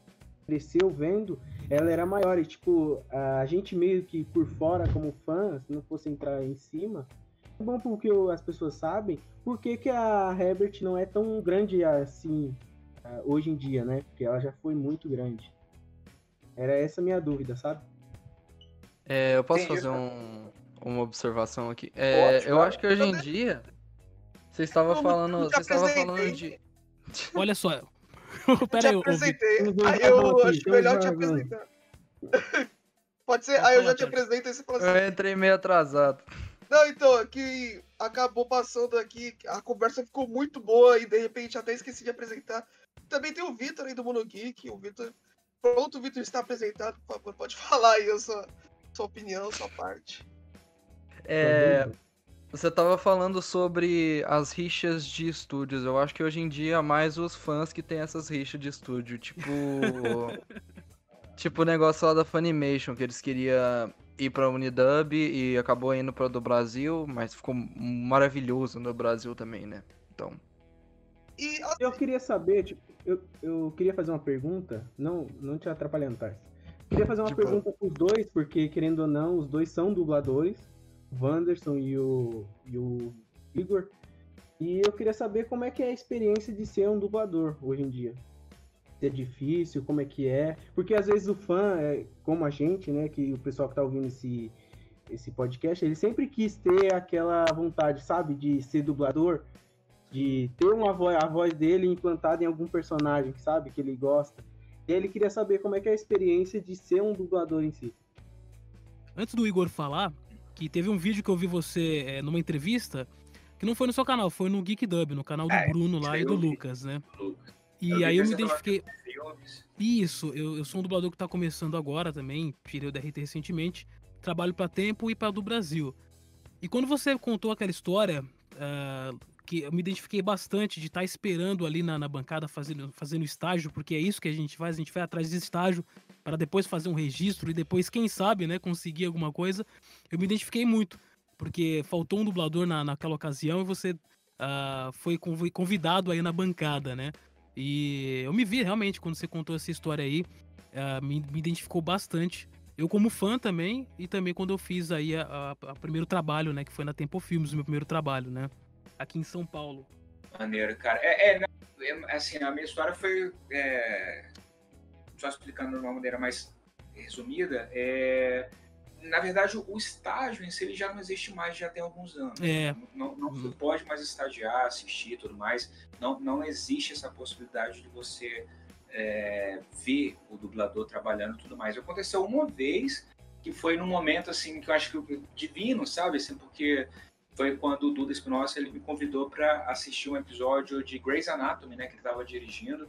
cresceu vendo, ela era maior. E, tipo, a gente meio que por fora, como fã, se não fosse entrar em cima, é bom porque as pessoas sabem por que, que a Herbert não é tão grande assim ah, hoje em dia, né? Porque ela já foi muito grande. Era essa a minha dúvida, sabe? É, eu posso Entendi. fazer um- uma observação aqui. É, Pode, eu claro. acho que hoje em dia. Você estava Eu falando. te Você estava falando de. Olha só. Eu Pera te aí, ô, Vitor. apresentei. Aí eu acho melhor te apresentar. Pode ser? Pode Aí eu já te cara. apresento e você fala assim. Eu entrei meio atrasado. Não, então, é que acabou passando aqui, a conversa ficou muito boa e de repente até esqueci de apresentar. Também tem o Vitor aí do Mono Geek, o Vitor. Pronto, o Vitor está apresentado, por favor, pode falar aí a sua, sua opinião, sua parte. É, você estava falando sobre as rixas de estúdios. Eu acho que hoje em dia é mais os fãs que tem essas rixas de estúdio. Tipo. tipo o negócio lá da Funimation, que eles queriam ir pra Unidub e acabou indo pra do Brasil, mas ficou maravilhoso no Brasil também, né? Então. E assim, Eu queria saber, tipo, eu, eu queria fazer uma pergunta, não, não te atrapalhando, Tarso. Queria fazer uma Tipo- pergunta pros dois, porque querendo ou não, os dois são dubladores, o Wanderson e o, e o Igor. E eu queria saber como é que é a experiência de ser um dublador hoje em dia. Se é difícil, como é que é. Porque às vezes o fã, é, como a gente, né, que o pessoal que tá ouvindo esse, esse podcast, ele sempre quis ter aquela vontade, sabe, de ser dublador, de ter uma voz, a voz dele implantada em algum personagem, sabe, que ele gosta. E aí ele queria saber como é que é a experiência de ser um dublador em si. Antes do Igor falar, que teve um vídeo que eu vi você é, numa entrevista, que não foi no seu canal, foi no Geek Dub, no canal do É, Bruno lá e do. Lucas, né? Lucas. E Eu aí que eu me identifiquei. Isso, eu, eu sou um dublador que tá começando agora também, tirei o DRT recentemente, trabalho pra Tempo e pra do Brasil. E quando você contou aquela história, ah, que eu me identifiquei bastante de estar esperando ali na, na bancada fazendo, fazendo estágio, porque é isso que a gente faz, a gente vai atrás de estágio para depois fazer um registro e depois, quem sabe, né, conseguir alguma coisa. Eu me identifiquei muito, porque faltou um dublador na, naquela ocasião e você ah, foi convi- convidado aí na bancada, né? E eu me vi realmente quando você contou essa história aí, ah, me, me identificou bastante. Eu como fã também, e também quando eu fiz aí a primeiro trabalho, né, que foi na Tempo Filmes, o meu primeiro trabalho, né, aqui em São Paulo. Maneiro, cara. É, é, é, assim, a minha história foi. é, só explicando de uma maneira mais resumida, é, na verdade, o estágio em si ele já não existe mais, já tem alguns anos. É. Não, não Uhum. pode mais estagiar, assistir e tudo mais. Não, não existe essa possibilidade de você é, ver o dublador trabalhando e tudo mais. Aconteceu uma vez, que foi num momento assim que eu acho que divino, sabe? Assim, porque foi quando o Duda Espinosa ele me convidou para assistir um episódio de Grey's Anatomy, né? Que ele estava dirigindo.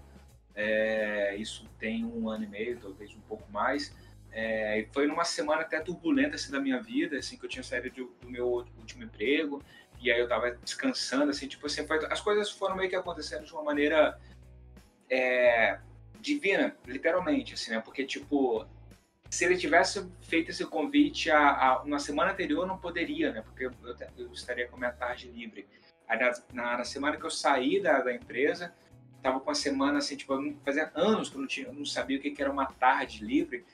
É, isso tem um ano e meio, talvez um pouco mais. É, foi numa semana até turbulenta assim, da minha vida, assim, que eu tinha saído do, do meu último emprego, e aí eu tava descansando, assim, tipo assim, foi- as coisas foram meio que acontecendo de uma maneira é, divina, literalmente, assim, né? Porque, tipo, se ele tivesse feito esse convite a, a, na semana anterior, não poderia, né? Porque eu, eu, estaria com a minha tarde livre. Aí, na, na, na semana que eu saí da, da empresa, tava com uma semana, assim, tipo, fazia anos que eu não, tinha, não sabia o que, que era uma tarde livre,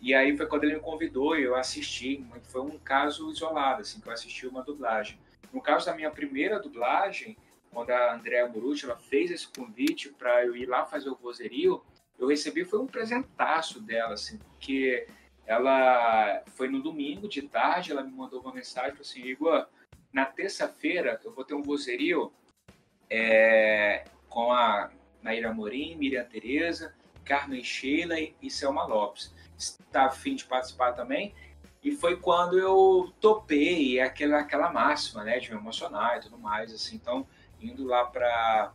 e aí foi quando ele me convidou e eu assisti. Foi um caso isolado, assim, que eu assisti uma dublagem. No caso da minha primeira dublagem, quando a Andrea Burucci ela fez esse convite para eu ir lá fazer o vozerio, eu recebi foi um presentaço dela, assim, porque ela foi no domingo de tarde, ela me mandou uma mensagem assim, Igor, na terça-feira eu vou ter um vozerio é, com a Naira Morim, Miriam Tereza, Carmen Sheila e Selma Lopes. Está a fim de participar também? E foi quando eu topei aquela, aquela máxima, né, de me emocionar e tudo mais, assim. Então, indo lá para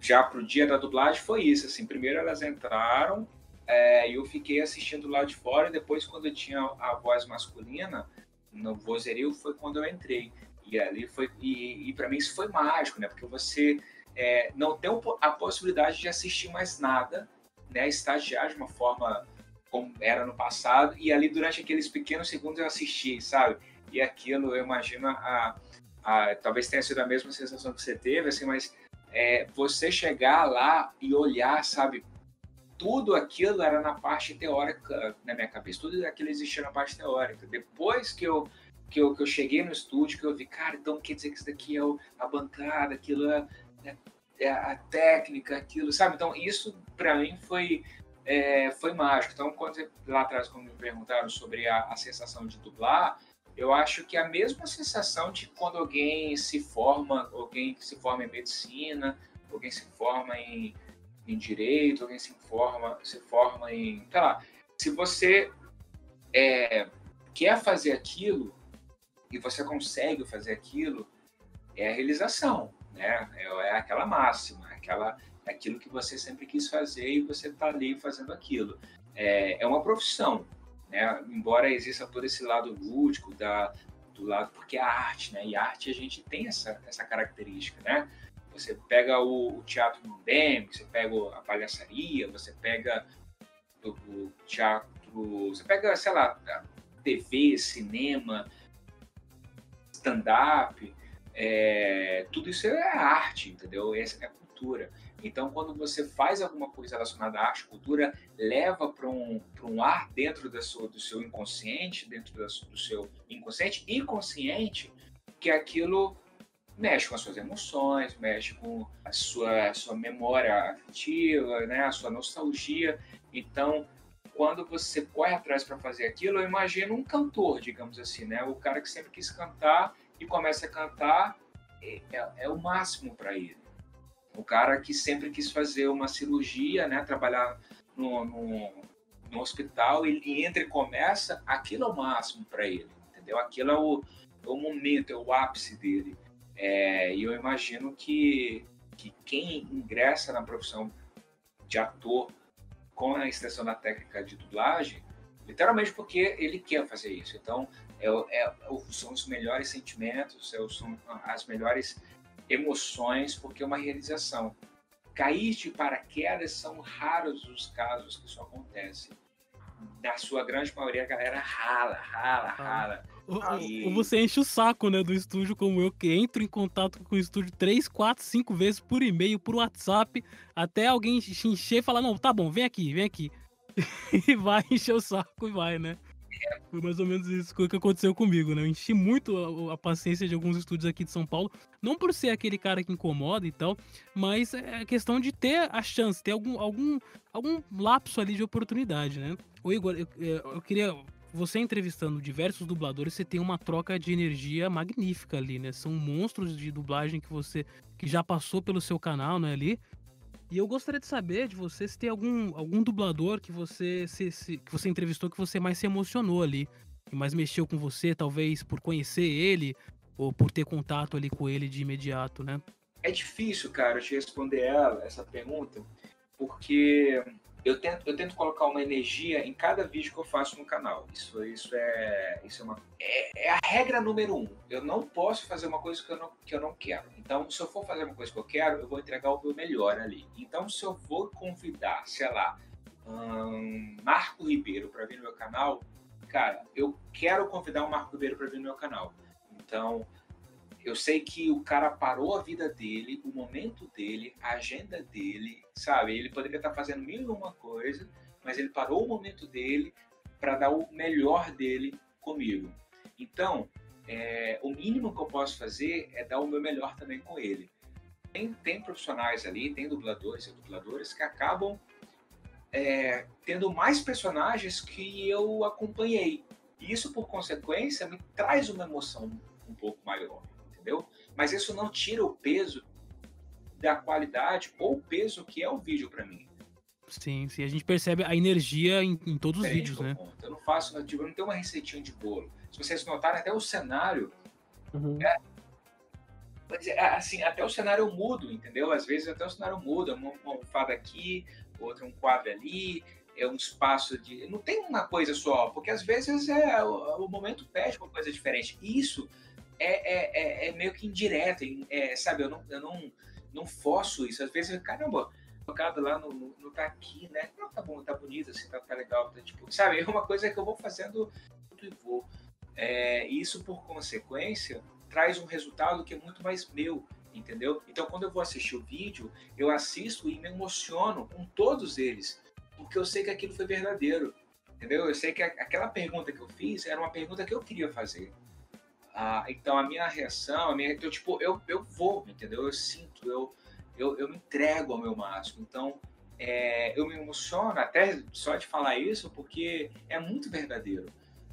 já pro dia da dublagem foi isso, assim. Primeiro elas entraram é, eu fiquei assistindo lá de fora. E depois, quando eu tinha a voz masculina no vozerio, foi quando eu entrei. E ali foi e, e para mim isso foi mágico, né? Porque você é, não tem a possibilidade de assistir mais nada, né? Estagiar de uma forma como era no passado, e ali durante aqueles pequenos segundos eu assisti, sabe? E aquilo, eu imagino, a, a, talvez tenha sido a mesma sensação que você teve, assim, mas é, você chegar lá e olhar, sabe? Tudo aquilo era na parte teórica na minha cabeça, tudo aquilo existia na parte teórica. Depois que eu, que eu, que eu cheguei no estúdio, que eu vi, cara, então quer dizer que isso daqui é o, a bancada, aquilo é, é, é a técnica, aquilo, sabe? Então, isso para mim foi é, foi mágico. Então, quando lá atrás, quando me perguntaram sobre a, a, sensação de dublar, eu acho que é a mesma sensação de quando alguém se forma, alguém se forma em medicina, alguém se forma em, em direito, alguém se forma, se forma em, sei lá, se você é, quer fazer aquilo e você consegue fazer aquilo, é a realização, né? É, é aquela máxima, aquela aquilo que você sempre quis fazer e você está ali fazendo aquilo. É, é, uma profissão, né? Embora exista todo esse lado lúdico da, do lado, porque é arte, né? E arte a gente tem essa, essa característica, né? Você pega o, o teatro mundano, você pega a palhaçaria, você pega o, o teatro, você pega, sei lá, TV, cinema, stand-up, é, tudo isso é arte, entendeu? Essa é a cultura. Então, quando você faz alguma coisa relacionada à arte, cultura, leva para um, um ar dentro da sua, do seu inconsciente, dentro do seu inconsciente e consciente, que aquilo mexe com as suas emoções, mexe com a sua, a sua memória afetiva, né, a sua nostalgia. Então, quando você corre atrás para fazer aquilo, eu imagino um cantor, digamos assim, né? O cara que sempre quis cantar e começa a cantar, é, é, é o máximo para ele o cara que sempre quis fazer uma cirurgia, né, trabalhar no, no, no hospital, ele entra e começa, aquilo é o máximo para ele, entendeu? Aquilo é o, é o momento, é o ápice dele. É, e eu imagino que, que quem ingressa na profissão de ator com a extensão da técnica de dublagem, literalmente porque ele quer fazer isso. Então, é, é, são os melhores sentimentos, são as melhores emoções, porque é uma realização. Cair de paraquedas são raros os casos que isso acontece. Na sua grande maioria, a galera rala, rala, rala. Ou, e... ou você enche o saco, né, do estúdio, como eu, que entro em contato com o estúdio 3, 4, 5 vezes por e-mail, por WhatsApp, até alguém encher e falar, não, tá bom, vem aqui, vem aqui. e vai encher o saco e vai, né? Foi mais ou menos isso que aconteceu comigo, né? Eu enchi muito a, a, paciência de alguns estúdios aqui de São Paulo, não por ser aquele cara que incomoda e tal, mas é questão de ter a chance, ter algum, algum, algum lapso ali de oportunidade, né? Ô Igor, eu, eu queria. Você entrevistando diversos dubladores, você tem uma troca de energia magnífica ali, né? São monstros de dublagem que você que já passou pelo seu canal, né, ali. E eu gostaria de saber de você se tem algum, algum dublador que você se, se, que você entrevistou que você mais se emocionou ali, que mais mexeu com você, talvez por conhecer ele ou por ter contato ali com ele de imediato, né? É difícil, cara, te responder ela, essa pergunta, porque eu tento, eu tento colocar uma energia em cada vídeo que eu faço no canal. Isso, isso, é, isso é, uma, é, é, a regra número um. Eu não posso fazer uma coisa que eu, não, que eu não quero. Então, se eu for fazer uma coisa que eu quero, eu vou entregar o meu melhor ali. Então, se eu vou convidar, sei lá, um Marco Ribeiro para vir no meu canal, cara, eu quero convidar o Marco Ribeiro para vir no meu canal. Então, eu sei que o cara parou a vida dele, o momento dele, a agenda dele, sabe? Ele poderia estar fazendo mil e uma coisa, mas ele parou o momento dele para dar o melhor dele comigo. Então, é, o mínimo que eu posso fazer é dar o meu melhor também com ele. Tem, tem profissionais ali, tem dubladores e dubladoras que acabam é, tendo mais personagens que eu acompanhei. Isso, por consequência, me traz uma emoção um pouco maior entendeu? Mas isso não tira o peso da qualidade ou o peso que é o vídeo para mim. Sim, sim, a gente percebe a energia em, em todos os vídeos, né? Ponto. Eu não faço, tipo, eu não tenho uma receitinha de bolo. Se vocês notarem, até o cenário. Uhum. É, é, assim, até o cenário mudo, entendeu? Às vezes até o cenário muda, uma, uma almofada aqui, outra um quadro ali, é um espaço de. Não tem uma coisa só, porque às vezes é o, o momento pede uma coisa diferente. Isso é, é, é, é meio que indireto, é, sabe? Eu não, eu não, não forço isso. Às vezes, caramba, tocado lá no, no, no tá aqui, né? Não, tá bom, tá bonito, assim, tá, tá legal, tá, tipo, sabe? É uma coisa que eu vou fazendo e vou. É, isso, por consequência, traz um resultado que é muito mais meu, entendeu? Então, quando eu vou assistir o vídeo, eu assisto e me emociono com todos eles, porque eu sei que aquilo foi verdadeiro, entendeu? Eu sei que aquela pergunta que eu fiz era uma pergunta que eu queria fazer. Ah, então a minha reação, a minha, eu, tipo, eu, eu vou, entendeu? Eu sinto, eu, eu, eu me entrego ao meu máximo. Então é, eu me emociono até só de falar isso, porque é muito verdadeiro.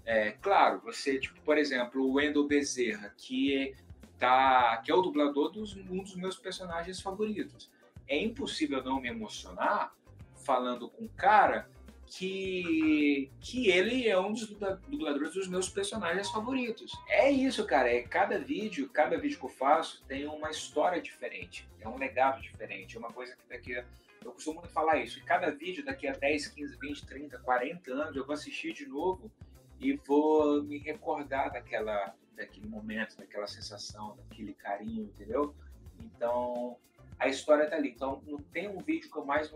É, claro, você, tipo, por exemplo, o Wendel Bezerra, que tá, que é o dublador dos um dos meus personagens favoritos. É impossível não me emocionar falando com o cara que, que ele é um dos dubladores dos meus personagens favoritos. É isso, cara. É cada vídeo, cada vídeo que eu faço tem uma história diferente, é um legado diferente, é uma coisa que daqui a, eu costumo muito falar isso. Cada vídeo daqui a 10, 15, 20, 30, 40 anos eu vou assistir de novo e vou me recordar daquela daquele momento, daquela sensação, daquele carinho, entendeu? Então, a história tá ali. Então, não tem um vídeo que eu mais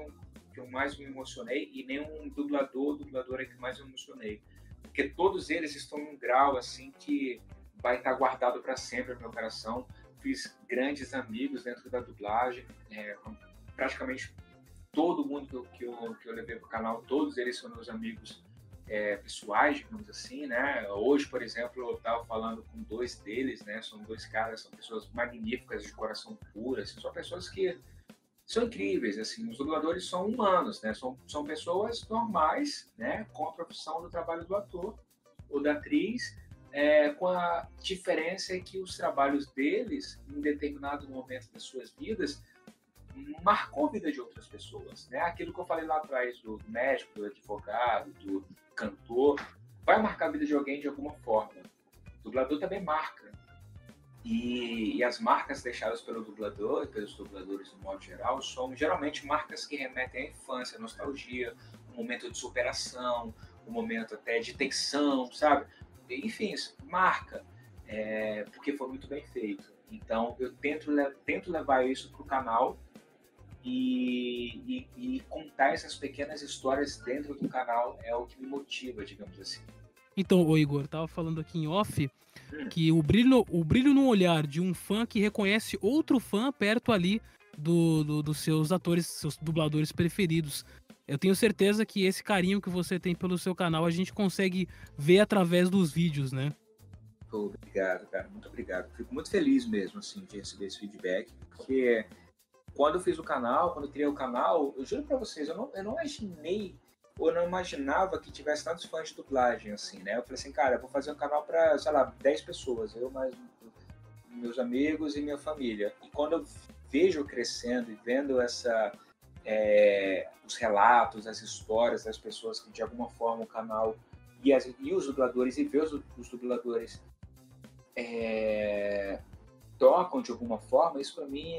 que eu mais me emocionei e nenhum dublador, dubladora que mais me emocionei. Porque todos eles estão num grau assim que vai estar guardado para sempre no meu coração. Fiz grandes amigos dentro da dublagem, é, praticamente todo mundo que eu, que eu, que eu levei para o canal, todos eles são meus amigos é, pessoais, digamos assim, né? Hoje, por exemplo, eu estava falando com dois deles, né? São dois caras, são pessoas magníficas, de coração puro, assim, são pessoas que são incríveis, assim, os dubladores são humanos, né? São, são pessoas normais, né? Com a profissão do trabalho do ator ou da atriz, é, com a diferença que os trabalhos deles, em determinado momento das suas vidas, marcou a vida de outras pessoas, né? Aquilo que eu falei lá atrás do médico, do advogado, do cantor, vai marcar a vida de alguém de alguma forma. O dublador também marca, e, e, as marcas deixadas pelo dublador, pelos dubladores no modo geral, são geralmente marcas que remetem à infância, à nostalgia, um momento de superação, um momento até de tensão, sabe? Enfim, marca, é, porque foi muito bem feito. Então, eu tento, tento levar isso para o canal e, e, e contar essas pequenas histórias dentro do canal é o que me motiva, digamos assim. Então, o Igor, tava falando aqui em off que o brilho, o brilho no olhar de um fã que reconhece outro fã perto ali do, do dos seus atores, seus dubladores preferidos. eu tenho certeza que esse carinho que você tem pelo seu canal a gente consegue ver através dos vídeos, né? Obrigado, cara. Muito obrigado. Fico muito feliz mesmo, assim, de receber esse feedback, porque quando eu fiz o canal, quando eu criei o canal, eu juro pra vocês, eu não, eu não imaginei, ou não imaginava que tivesse tantos fãs de dublagem, assim, né? Eu falei assim, cara, eu vou fazer um canal pra, sei lá, 10 pessoas, eu mais meus amigos e minha família. E quando eu vejo crescendo e vendo essa é, os relatos, as histórias das pessoas que de alguma forma o canal e, as, e os dubladores e ver os, os dubladores é, tocam de alguma forma, isso para mim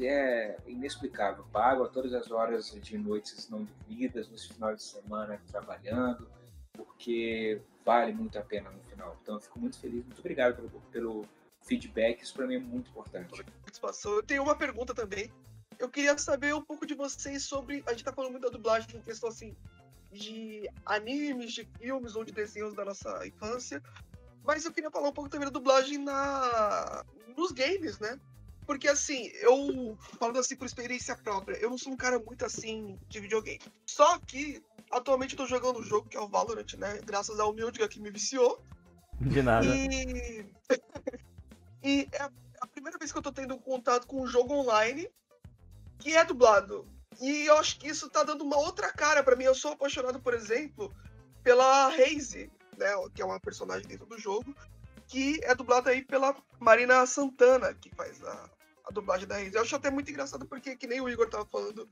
é inexplicável. Pago a todas as horas de noites não dormidas, nos finais de semana trabalhando, porque vale muito a pena no final. Então eu fico muito feliz, muito obrigado pelo, pelo feedback, isso para mim é muito importante. Eu tenho uma pergunta também. Eu queria saber um pouco de vocês sobre. A gente tá falando muito da dublagem em questão assim de animes, de filmes ou de desenhos da nossa infância. Mas eu queria falar um pouco também da dublagem na nos games, né? Porque assim, eu falando assim por experiência própria, eu não sou um cara muito assim de videogame. Só que atualmente eu tô jogando um jogo que é o Valorant, né? Graças ao Mildiga que me viciou. De nada. E... e é a primeira vez que eu tô tendo contato com um jogo online que é dublado. E eu acho que isso tá dando uma outra cara para mim. Eu sou apaixonado, por exemplo, pela Haze, né, que é uma personagem dentro do jogo, que é dublada aí pela Marina Santana, que faz a, a dublagem da Haze. Eu acho até muito engraçado porque, que nem o Igor tava falando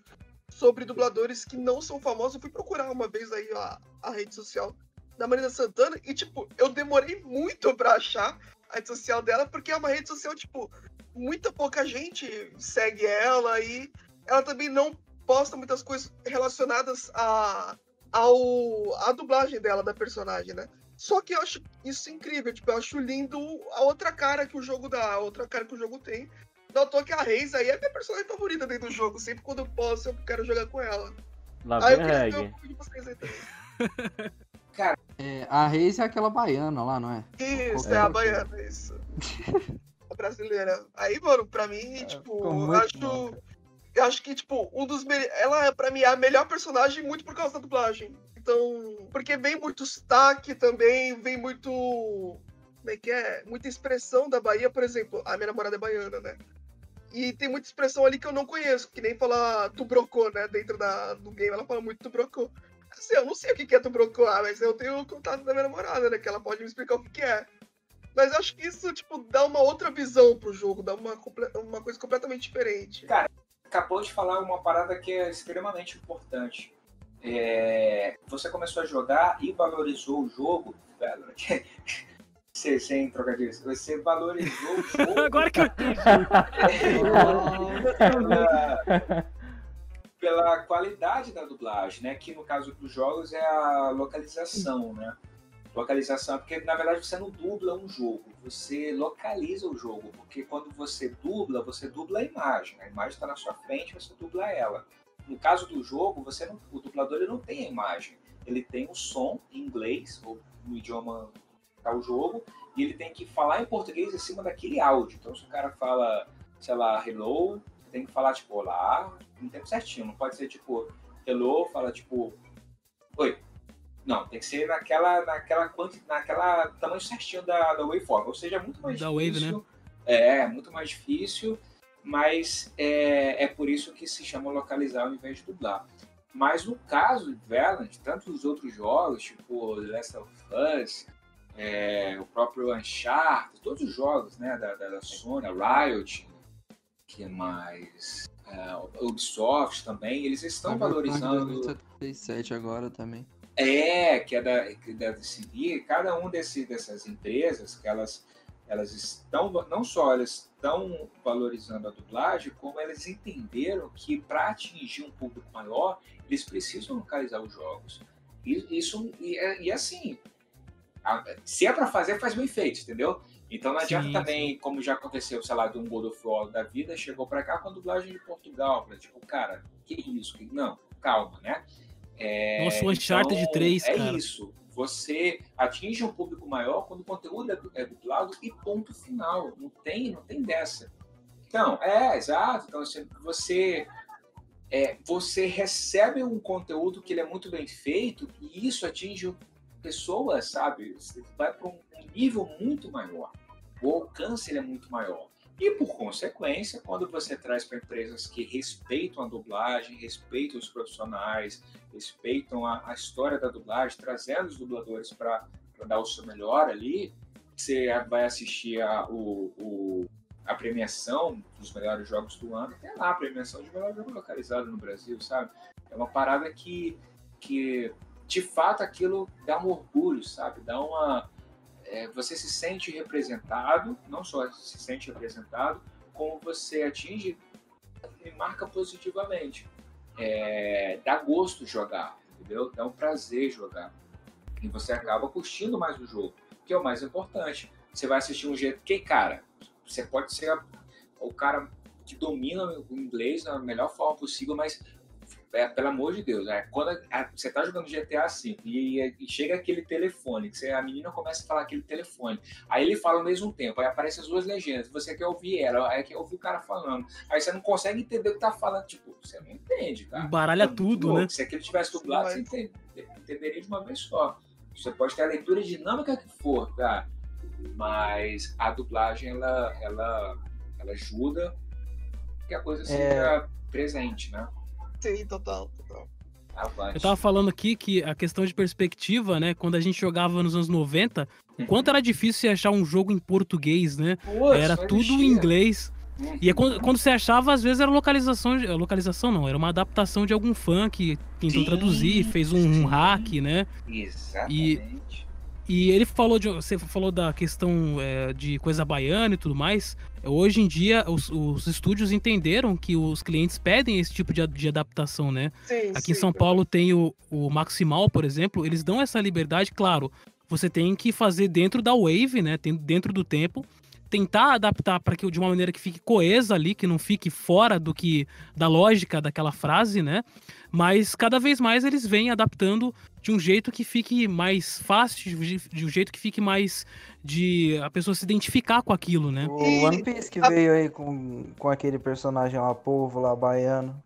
sobre dubladores que não são famosos, eu fui procurar uma vez aí a, a rede social da Marina Santana e, tipo, eu demorei muito para achar a rede social dela, porque é uma rede social, tipo, muita pouca gente segue ela e ela também não posta muitas coisas relacionadas a, ao, a dublagem dela, da personagem, né? Só que eu acho isso incrível, tipo, eu acho lindo a outra cara que o jogo dá, a outra cara que o jogo tem. Não tô que a Reis aí é minha personagem favorita dentro do jogo. Sempre quando eu posso, eu quero jogar com ela. Lá aí eu queria saber um pouco de vocês aí também. É, a Reis é aquela baiana lá, não é? Isso, É. é a baiana, isso. a brasileira. Aí, mano, pra mim, tipo, ficou eu acho. bom, eu acho que, tipo, um dos. Ela, pra mim, é a melhor personagem muito por causa da dublagem. Então. Porque vem muito sotaque também, vem muito. Como é que é? Muita expressão da Bahia, por exemplo, a minha namorada é baiana, né? E tem muita expressão ali que eu não conheço, que nem falar tubrocô, né? Dentro da, do game ela fala muito tubrocô. Assim, eu não sei o que é tubrocô, ah, mas eu tenho o contato da minha namorada, né? Que ela pode me explicar o que é. Mas acho que isso, tipo, dá uma outra visão pro jogo, dá uma, uma coisa completamente diferente. Acabou de falar uma parada que é extremamente importante. É, você começou a jogar e valorizou o jogo. Valorant. Você, sem trocadilhos, você valorizou o jogo Agora que eu pela, pela qualidade da dublagem, né? Que no caso dos jogos é a localização, né? Localização, porque na verdade você não dubla um jogo, você localiza o jogo, porque quando você dubla, você dubla a imagem, a imagem está na sua frente, você dubla ela. No caso do jogo, você não, o dublador ele não tem a imagem, ele tem o som em inglês ou no idioma tá o jogo e ele tem que falar em português em cima daquele áudio. Então se o cara fala, sei lá, hello, você tem que falar tipo olá, no tempo certinho, não pode ser tipo hello, fala tipo oi. Não, tem que ser naquela, naquela, quanti, naquela tamanho certinho da, da waveform. Ou seja, é muito mais Da wave, difícil. É, muito mais difícil, mas é, é por isso que se chama localizar ao invés de dublar. Mas no caso de Valorant, tanto os outros jogos, tipo The Last of Us, é, o próprio Uncharted, todos os jogos né, da, da, da Sony, a Riot, que mais? É, Ubisoft também, eles estão Cyberpunk valorizando 2077 agora também. É, que é da, que deve seguir, cada um desse, dessas empresas, que elas, elas estão, não só elas estão valorizando a dublagem, como elas entenderam que para atingir um público maior, eles precisam localizar os jogos. E, isso, e, é- e assim, a- se é para fazer, faz bem feito, entendeu? Então não adianta Sim, também, como já aconteceu, sei lá, de um God of War da vida, chegou para cá com a dublagem de Portugal, pra, tipo, cara, que isso? Que- Não, calma, né? É, Nossa, o Uncharted então, 3, é cara. isso. Você atinge um público maior quando o conteúdo é é dublado e ponto final. Não tem, não tem dessa. Então, é, exato. Então, você, você é, você recebe um conteúdo que ele é muito bem feito e isso atinge pessoas, sabe? Você vai para um nível muito maior. O alcance ele é muito maior. E por consequência, quando você traz para empresas que respeitam a dublagem, respeitam os profissionais, respeitam a, a história da dublagem, trazendo os dubladores para dar o seu melhor ali, você vai assistir a, o, o, a premiação dos melhores jogos do ano, tem lá a premiação de melhor jogo localizado no Brasil, sabe? É uma parada que, que de fato aquilo dá um orgulho, sabe? Dá uma. É, você se sente representado, não só se sente representado, como você atinge e marca positivamente. É, dá gosto jogar, entendeu? Dá um prazer jogar. E você acaba curtindo mais o jogo, que é o mais importante. Você vai assistir um jeito. Que, cara, você pode ser o cara que domina o inglês da melhor forma possível, mas é, pelo amor de Deus, é, quando a, a, você tá jogando GTA V e, e, chega aquele telefone, que você, a menina começa a falar aquele telefone, aí ele fala ao mesmo tempo, aí aparecem as duas legendas, você quer ouvir ela, aí quer ouvir o cara falando, aí você não consegue entender o que tá falando, tipo, você não entende, cara. Baralha é tudo, né? Se aquele tivesse dublado, você entende, entenderia de uma vez só. Você pode ter a leitura dinâmica que for, cara, mas a dublagem, ela, ela, ela ajuda que a coisa seja é... presente, né? Sim, total, total. Eu tava falando aqui que a questão de perspectiva, né? Quando a gente jogava nos anos 90, o uhum. quanto era difícil achar um jogo em português, né? Poxa, era tudo em inglês. Uhum. E é quando, quando, você achava, às vezes era localização. Localização não, era uma adaptação de algum fã que tentou sim, traduzir, fez um, um, hack, né? Exatamente. E, e ele falou de. Você falou da questão é, de coisa baiana e tudo mais. Hoje em dia, os, os, estúdios entenderam que os clientes pedem esse tipo de, de adaptação, né? Sim, Aqui sim, em São Paulo tem o, o Maximal, por exemplo, eles dão essa liberdade, claro. Você tem que fazer dentro da Wave, né? Dentro do tempo tentar adaptar para que de uma maneira que fique coesa ali, que não fique fora do que da lógica daquela frase, né? Mas cada vez mais eles vêm adaptando de um jeito que fique mais fácil, de um jeito que fique mais de a pessoa se identificar com aquilo, né? O One Piece que veio aí com, com aquele personagem lá, povo lá, baiano.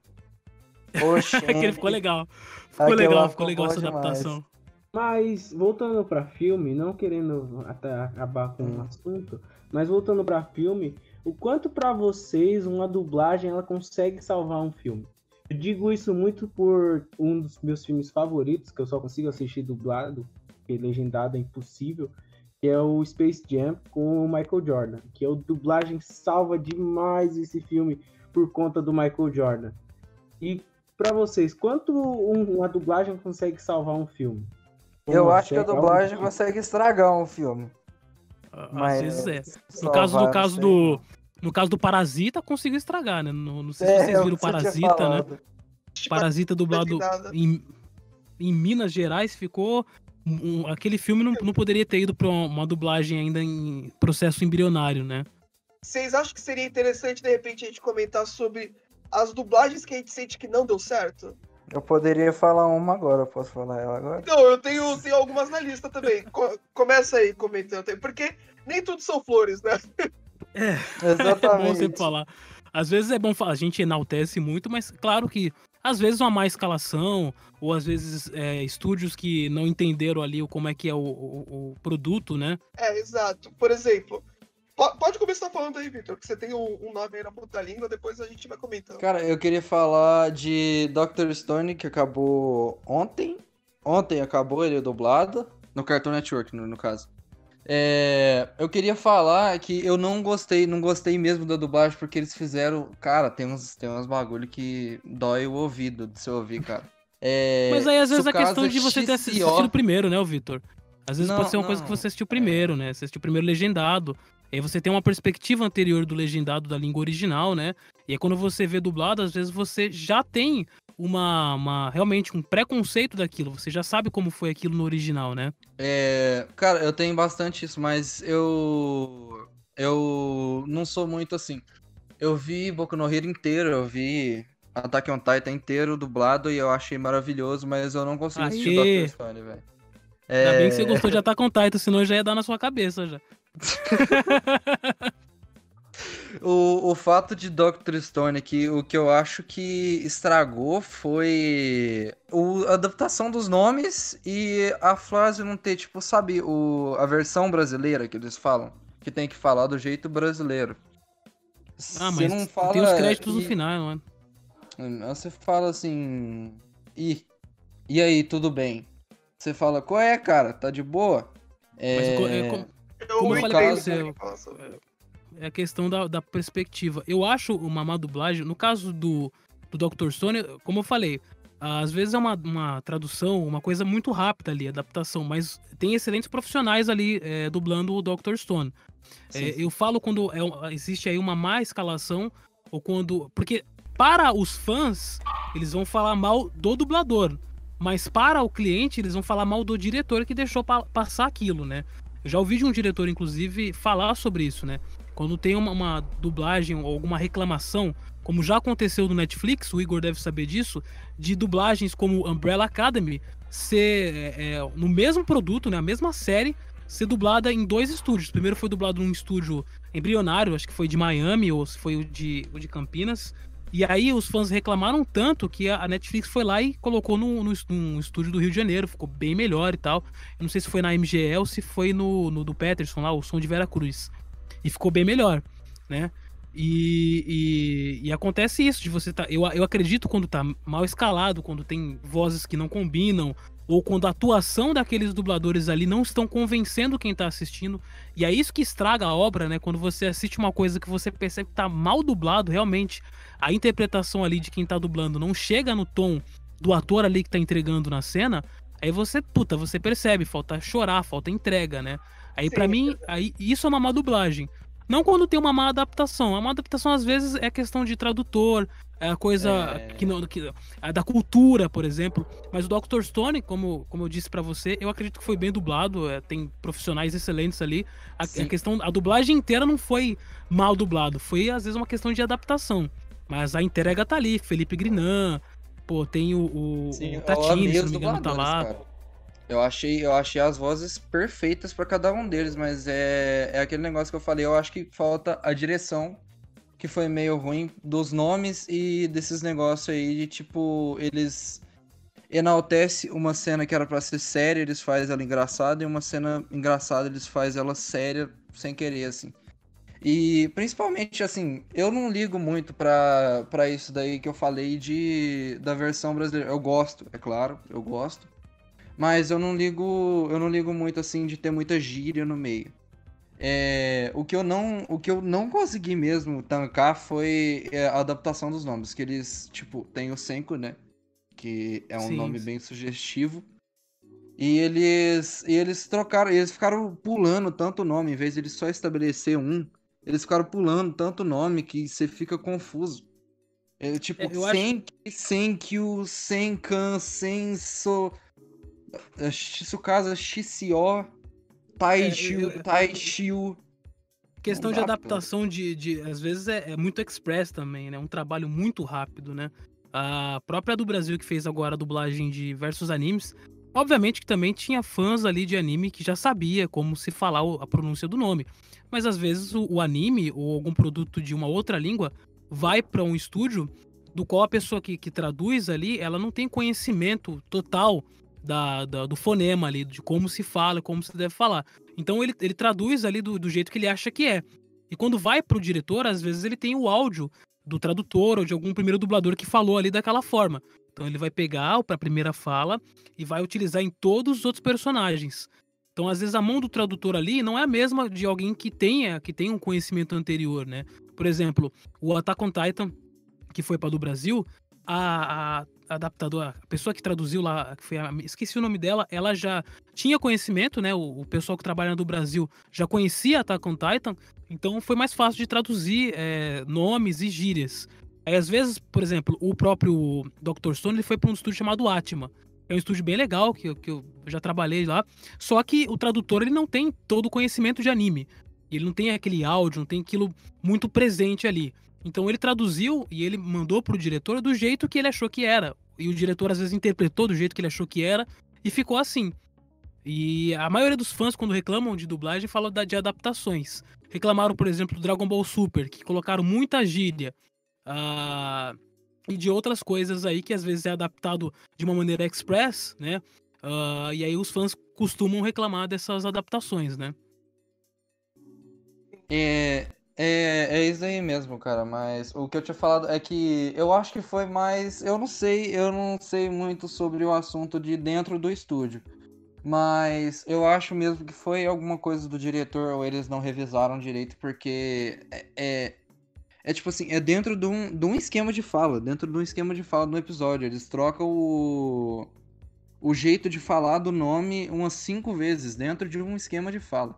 Oxe. Aquele ficou legal. Ficou legal, ficou legal essa demais. adaptação. Mas voltando para filme, não querendo até acabar com o um assunto, mas voltando para filme, o quanto para vocês uma dublagem ela consegue salvar um filme? Eu digo isso muito por um dos meus filmes favoritos, que eu só consigo assistir dublado, porque legendado é impossível, que é o Space Jam com o Michael Jordan, que a dublagem salva demais esse filme por conta do Michael Jordan. E para vocês, quanto uma dublagem consegue salvar um filme? eu acho que a dublagem consegue estragar um filme. Mas, Às vezes é. No caso, no caso do. No caso do Parasita, conseguiu estragar, né? No, não sei se é, vocês viram Parasita, né? Parasita dublado em, em Minas Gerais ficou. Um, aquele filme não, não poderia ter ido para uma, dublagem ainda em processo embrionário, né? Vocês acham que seria interessante, de repente, a gente comentar sobre as dublagens que a gente sente que não deu certo? Eu poderia falar uma agora, posso falar ela agora? Não, eu tenho, tenho algumas na lista também. Co começa aí comentando, porque nem tudo são flores, né? É, exatamente. É bom sempre falar. Às vezes é bom falar, a gente enaltece muito, mas claro que às vezes uma má escalação, ou às vezes é, estúdios que não entenderam ali como é que é o, o, o produto, né? É, exato. Por exemplo, Pode começar falando aí, Victor, que você tem um, um nome aí na ponta da língua, depois a gente vai comentando. Cara, eu queria falar de Doctor Stone, que acabou ontem. Ontem acabou ele dublado, no Cartoon Network, no, no caso. É, eu queria falar que eu não gostei, não gostei mesmo da dublagem, porque eles fizeram. Cara, tem uns, tem uns bagulho que dói o ouvido de você ouvir, cara. É, Mas aí às vezes a questão de você ter assistido primeiro, né, Vitor? Às vezes não, pode ser uma não, coisa que você assistiu primeiro, né? Você assistiu primeiro legendado. E aí você tem uma perspectiva anterior do legendado da língua original, né? E aí quando você vê dublado, às vezes você já tem uma, uma realmente um preconceito daquilo. Você já sabe como foi aquilo no original, né? É, cara, eu tenho bastante isso, mas eu eu não sou muito assim. Eu vi Boku no Hero inteiro, eu vi Attack on Titan inteiro dublado e eu achei maravilhoso, mas eu não consigo Aê. assistir Doctor Stone, velho. É... Ainda bem que você gostou de Attack on Titan, senão já ia dar na sua cabeça já. O, o fato de Dr. Stone aqui, o que eu acho que estragou foi o, a adaptação dos nomes e a frase não ter, tipo, sabe, o, a versão brasileira que eles falam. Que tem que falar do jeito brasileiro. Ah, Você mas não fala, tem os créditos no e- final, mano. Você fala assim. E, e aí, tudo bem? Você fala, qual é, cara? Tá de boa? É, Mas é como- Eu Como eu falei pra você, sobre- é a questão da, da perspectiva. Eu acho uma má dublagem, no caso do, do Dr. Stone, como eu falei, às vezes é uma, uma tradução, uma coisa muito rápida ali, adaptação, mas tem excelentes profissionais ali é, dublando o Dr. Stone. É, eu falo quando é existe aí uma má escalação, ou quando. Porque para os fãs, eles vão falar mal do dublador. Mas para o cliente, eles vão falar mal do diretor que deixou pa- passar aquilo, né? Eu já ouvi de um diretor, inclusive, falar sobre isso, né? Quando tem uma, uma dublagem ou alguma reclamação, como já aconteceu no Netflix, o Igor deve saber disso, de dublagens como Umbrella Academy ser é, é, no mesmo produto, né? A mesma série, ser dublada em dois estúdios. Primeiro foi dublado num estúdio embrionário, acho que foi de Miami ou se foi o de, o de Campinas. E aí os fãs reclamaram tanto que a Netflix foi lá e colocou no, no, num estúdio do Rio de Janeiro, ficou bem melhor e tal. Eu não sei se foi na MGE ou se foi no, no do Peterson lá, o som de Vera Cruz. E ficou bem melhor, né? E, e, e acontece isso, de você tá. Eu, eu acredito quando tá mal escalado, quando tem vozes que não combinam, ou quando a atuação daqueles dubladores ali não estão convencendo quem tá assistindo. E é isso que estraga a obra, né? Quando você assiste uma coisa que você percebe que tá mal dublado, realmente a interpretação ali de quem tá dublando não chega no tom do ator ali que tá entregando na cena, aí você, puta, você percebe, falta chorar, falta entrega, né? Aí pra mim, aí isso é uma má dublagem. Não quando tem uma má adaptação. A má adaptação às vezes é questão de tradutor, é a coisa É. que não que, é da cultura, por exemplo. Mas o Dr. Stone, como, como eu disse pra você, eu acredito que foi bem dublado, é, tem profissionais excelentes ali. A, a questão, a dublagem inteira não foi mal dublado, foi às vezes uma questão de adaptação. Mas a entrega tá ali, Felipe Grinan, pô, tem o, o, Sim, o Tatini, se não me engano, tá lá. cara. Eu achei, eu achei as vozes perfeitas pra cada um deles, mas é, é aquele negócio que eu falei, eu acho que falta a direção, que foi meio ruim, dos nomes e desses negócios aí de tipo, eles enaltece uma cena que era pra ser séria, eles fazem ela engraçada, e uma cena engraçada eles fazem ela séria sem querer, assim. E principalmente, assim, eu não ligo muito pra isso daí que eu falei de da versão brasileira. Eu gosto, é claro, eu gosto. Mas eu não ligo, eu não ligo muito assim de ter muita gíria no meio. É, o que eu não, o que eu não consegui mesmo tancar foi é, a adaptação dos nomes, que eles, tipo, tem o Senko, né? Que é um Sim, nome bem sugestivo. E eles, e eles trocaram, eles ficaram pulando tanto nome, em vez de eles só estabelecer um, eles ficaram pulando tanto nome que você fica confuso. É, tipo, É, eu acho- Senki, Senkyu, Senkan, Senso, é, Shitsukasa, Shishio, Taishiu, É, Taishiu. Questão de adaptação de, de às vezes é, é muito express também, né? Um trabalho muito rápido, né? A própria do Brasil que fez agora a dublagem de versus animes, obviamente que também tinha fãs ali de anime que já sabia como se falar a pronúncia do nome. Mas às vezes o, o anime ou algum produto de uma outra língua vai para um estúdio do qual a pessoa que, que traduz ali, ela não tem conhecimento total da, da- do fonema ali, de como se fala, como se deve falar. Então ele, ele traduz ali do, do jeito que ele acha que é. E quando vai pro diretor, às vezes ele tem o áudio do tradutor ou de algum primeiro dublador que falou ali daquela forma. Então ele vai pegar a primeira fala e vai utilizar em todos os outros personagens. Então, às vezes, a mão do tradutor ali não é a mesma de alguém que tenha, que tenha um conhecimento anterior, né? Por exemplo, o Attack on Titan, que foi para do Brasil, a, a adaptadora, a pessoa que traduziu lá, que foi a, esqueci o nome dela, ela já tinha conhecimento, né? O, o pessoal que trabalha do Brasil já conhecia Attack on Titan, então foi mais fácil de traduzir é, nomes e gírias. Aí, às vezes, por exemplo, o próprio Dr. Stone ele foi para um estúdio chamado Atma. É um estúdio bem legal, que, que eu já trabalhei lá. Só que o tradutor ele não tem todo o conhecimento de anime. Ele não tem aquele áudio, não tem aquilo muito presente ali. Então ele traduziu e ele mandou pro diretor do jeito que ele achou que era. E o diretor às vezes interpretou do jeito que ele achou que era e ficou assim. E a maioria dos fãs, quando reclamam de dublagem, falam de adaptações. Reclamaram, por exemplo, do Dragon Ball Super, que colocaram muita gíria. Uh, e de outras coisas aí que às vezes é adaptado de uma maneira express, né? Uh, e aí os fãs costumam reclamar dessas adaptações, né? É, é, é isso aí mesmo, cara. Mas o que eu tinha falado é que eu acho que foi mais. Eu não sei, eu não sei muito sobre o assunto de dentro do estúdio. Mas eu acho mesmo que foi alguma coisa do diretor ou eles não revisaram direito, porque é, é, é tipo assim, é dentro de um, de um esquema de fala, dentro de um esquema de fala no episódio. Eles trocam o, o jeito de falar do nome umas cinco vezes dentro de um esquema de fala.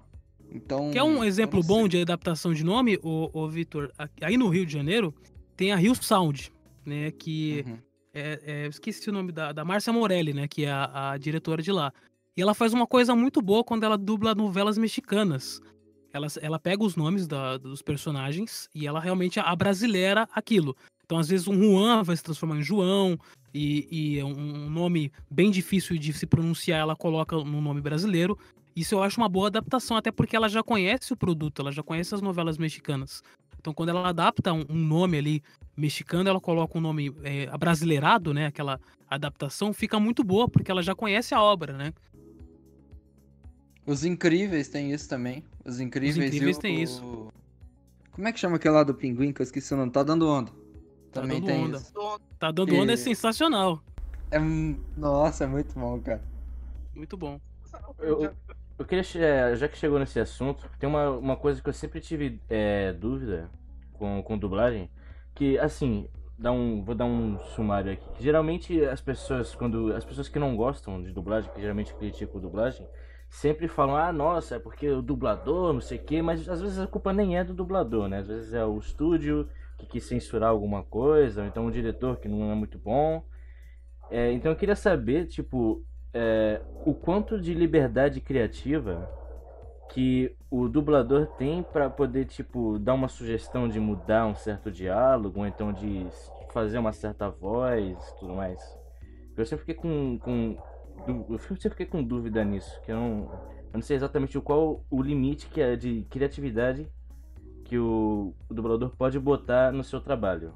Então. Quer um exemplo bom de adaptação de nome, o, Vitor? Aí no Rio de Janeiro tem a Rio Sound, né? Que. Uhum. É, é, esqueci o nome da, da Márcia Morelli, né? Que é a, a diretora de lá. E ela faz uma coisa muito boa quando ela dubla novelas mexicanas. Ela, ela pega os nomes da, dos personagens e ela realmente abrasileira aquilo. Então, às vezes, um Juan vai se transformar em João, e, e é um nome bem difícil de se pronunciar, ela coloca no nome brasileiro. Isso eu acho uma boa adaptação, até porque ela já conhece o produto, ela já conhece as novelas mexicanas. Então, quando ela adapta um, nome ali mexicano, ela coloca um nome é, abrasileirado, né? Aquela adaptação fica muito boa, porque ela já conhece a obra, né? Os Incríveis tem isso também. Os Incríveis, Os incríveis tem isso. Como é que chama aquele lá do pinguim que eu esqueci o nome? Tá dando onda. Tá também dando tem onda. isso. Tá dando onda é sensacional. É... Nossa, é muito bom, cara. Muito bom. Eu, eu queria, é, já que chegou nesse assunto, tem uma, uma coisa que eu sempre tive é, dúvida com, com dublagem, que assim, dá um, vou dar um sumário aqui. Geralmente as pessoas, quando as pessoas que não gostam de dublagem, que geralmente criticam dublagem, sempre falam, ah, nossa, é porque o dublador, não sei o quê, mas às vezes a culpa nem é do dublador, né? Às vezes é o estúdio que quis censurar alguma coisa, ou então o diretor que não é muito bom. É, então eu queria saber, tipo, é, o quanto de liberdade criativa que o dublador tem para poder, tipo, dar uma sugestão de mudar um certo diálogo, ou então de fazer uma certa voz tudo mais. Eu sempre fiquei com, com eu sempre fiquei com dúvida nisso, que eu não, eu não sei exatamente qual o limite que é de criatividade que o, o dublador pode botar no seu trabalho.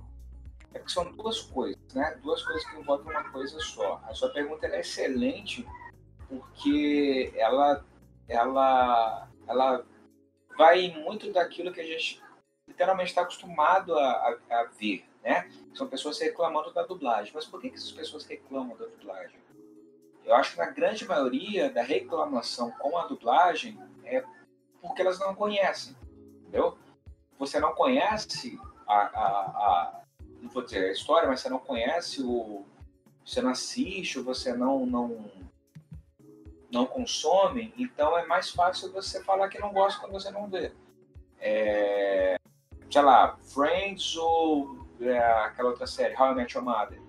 É que são duas coisas, né? Duas coisas que envolvem uma coisa só. A sua pergunta é excelente porque ela, ela, ela vai muito daquilo que a gente literalmente está acostumado a, a, a ver, né? São pessoas reclamando da dublagem. Mas por que, que essas pessoas reclamam da dublagem? Eu acho que na grande maioria da reclamação com a dublagem é porque elas não conhecem, entendeu? Você não conhece a, a, a não vou dizer a história, mas você não conhece o, você não assiste, ou você não não não consome, então é mais fácil você falar que não gosta quando você não vê. É, sei lá, Friends ou é, aquela outra série, How I Met Your Mother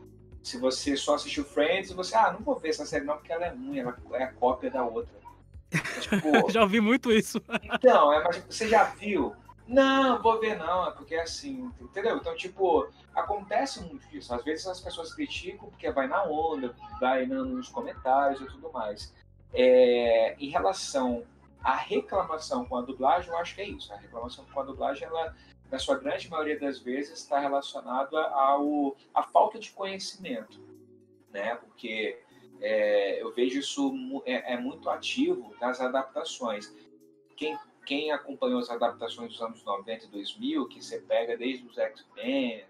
se você só assistiu Friends, você, ah, não vou ver essa série não, porque ela é ruim, ela é a cópia da outra. Tipo, já ouvi muito isso. então, é, mas você já viu? Não, vou ver não, é porque é assim, entendeu? Então, tipo, acontece muito isso. Às vezes as pessoas criticam porque vai na onda, vai nos comentários e tudo mais. É, em relação à reclamação com a dublagem, eu acho que é isso. A reclamação com a dublagem, ela na sua grande maioria das vezes, está relacionado ao, à falta de conhecimento, né? Porque é, eu vejo isso é, é, muito ativo nas adaptações. Quem, quem acompanhou as adaptações dos anos 90 e 2000, que você pega desde os X-Men...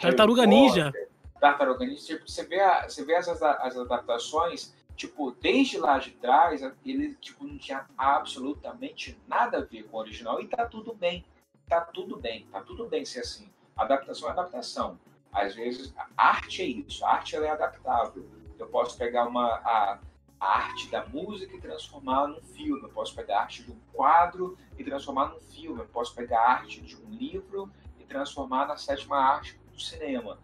Tartaruga Ninja! Tartaruga Ninja, tipo, você vê, a, você vê as, as adaptações tipo, desde lá de trás, ele tipo, não tinha absolutamente nada a ver com o original e tá tudo bem tá tudo bem, tá tudo bem ser assim. Adaptação é adaptação. Às vezes, a arte é isso, a arte ela é adaptável. Eu posso pegar uma, a, a arte da música e transformar num filme. Eu posso pegar a arte de um quadro e transformar num filme. Eu posso pegar a arte de um livro e transformar na sétima arte do cinema.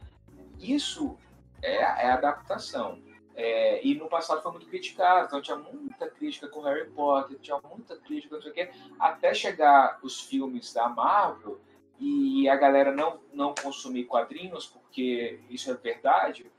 Isso é, é adaptação. É, e no passado foi muito criticado, então tinha muita crítica com Harry Potter, tinha muita crítica, não sei o quê, até chegar os filmes da Marvel e a galera não, não consumir quadrinhos, porque isso é verdade,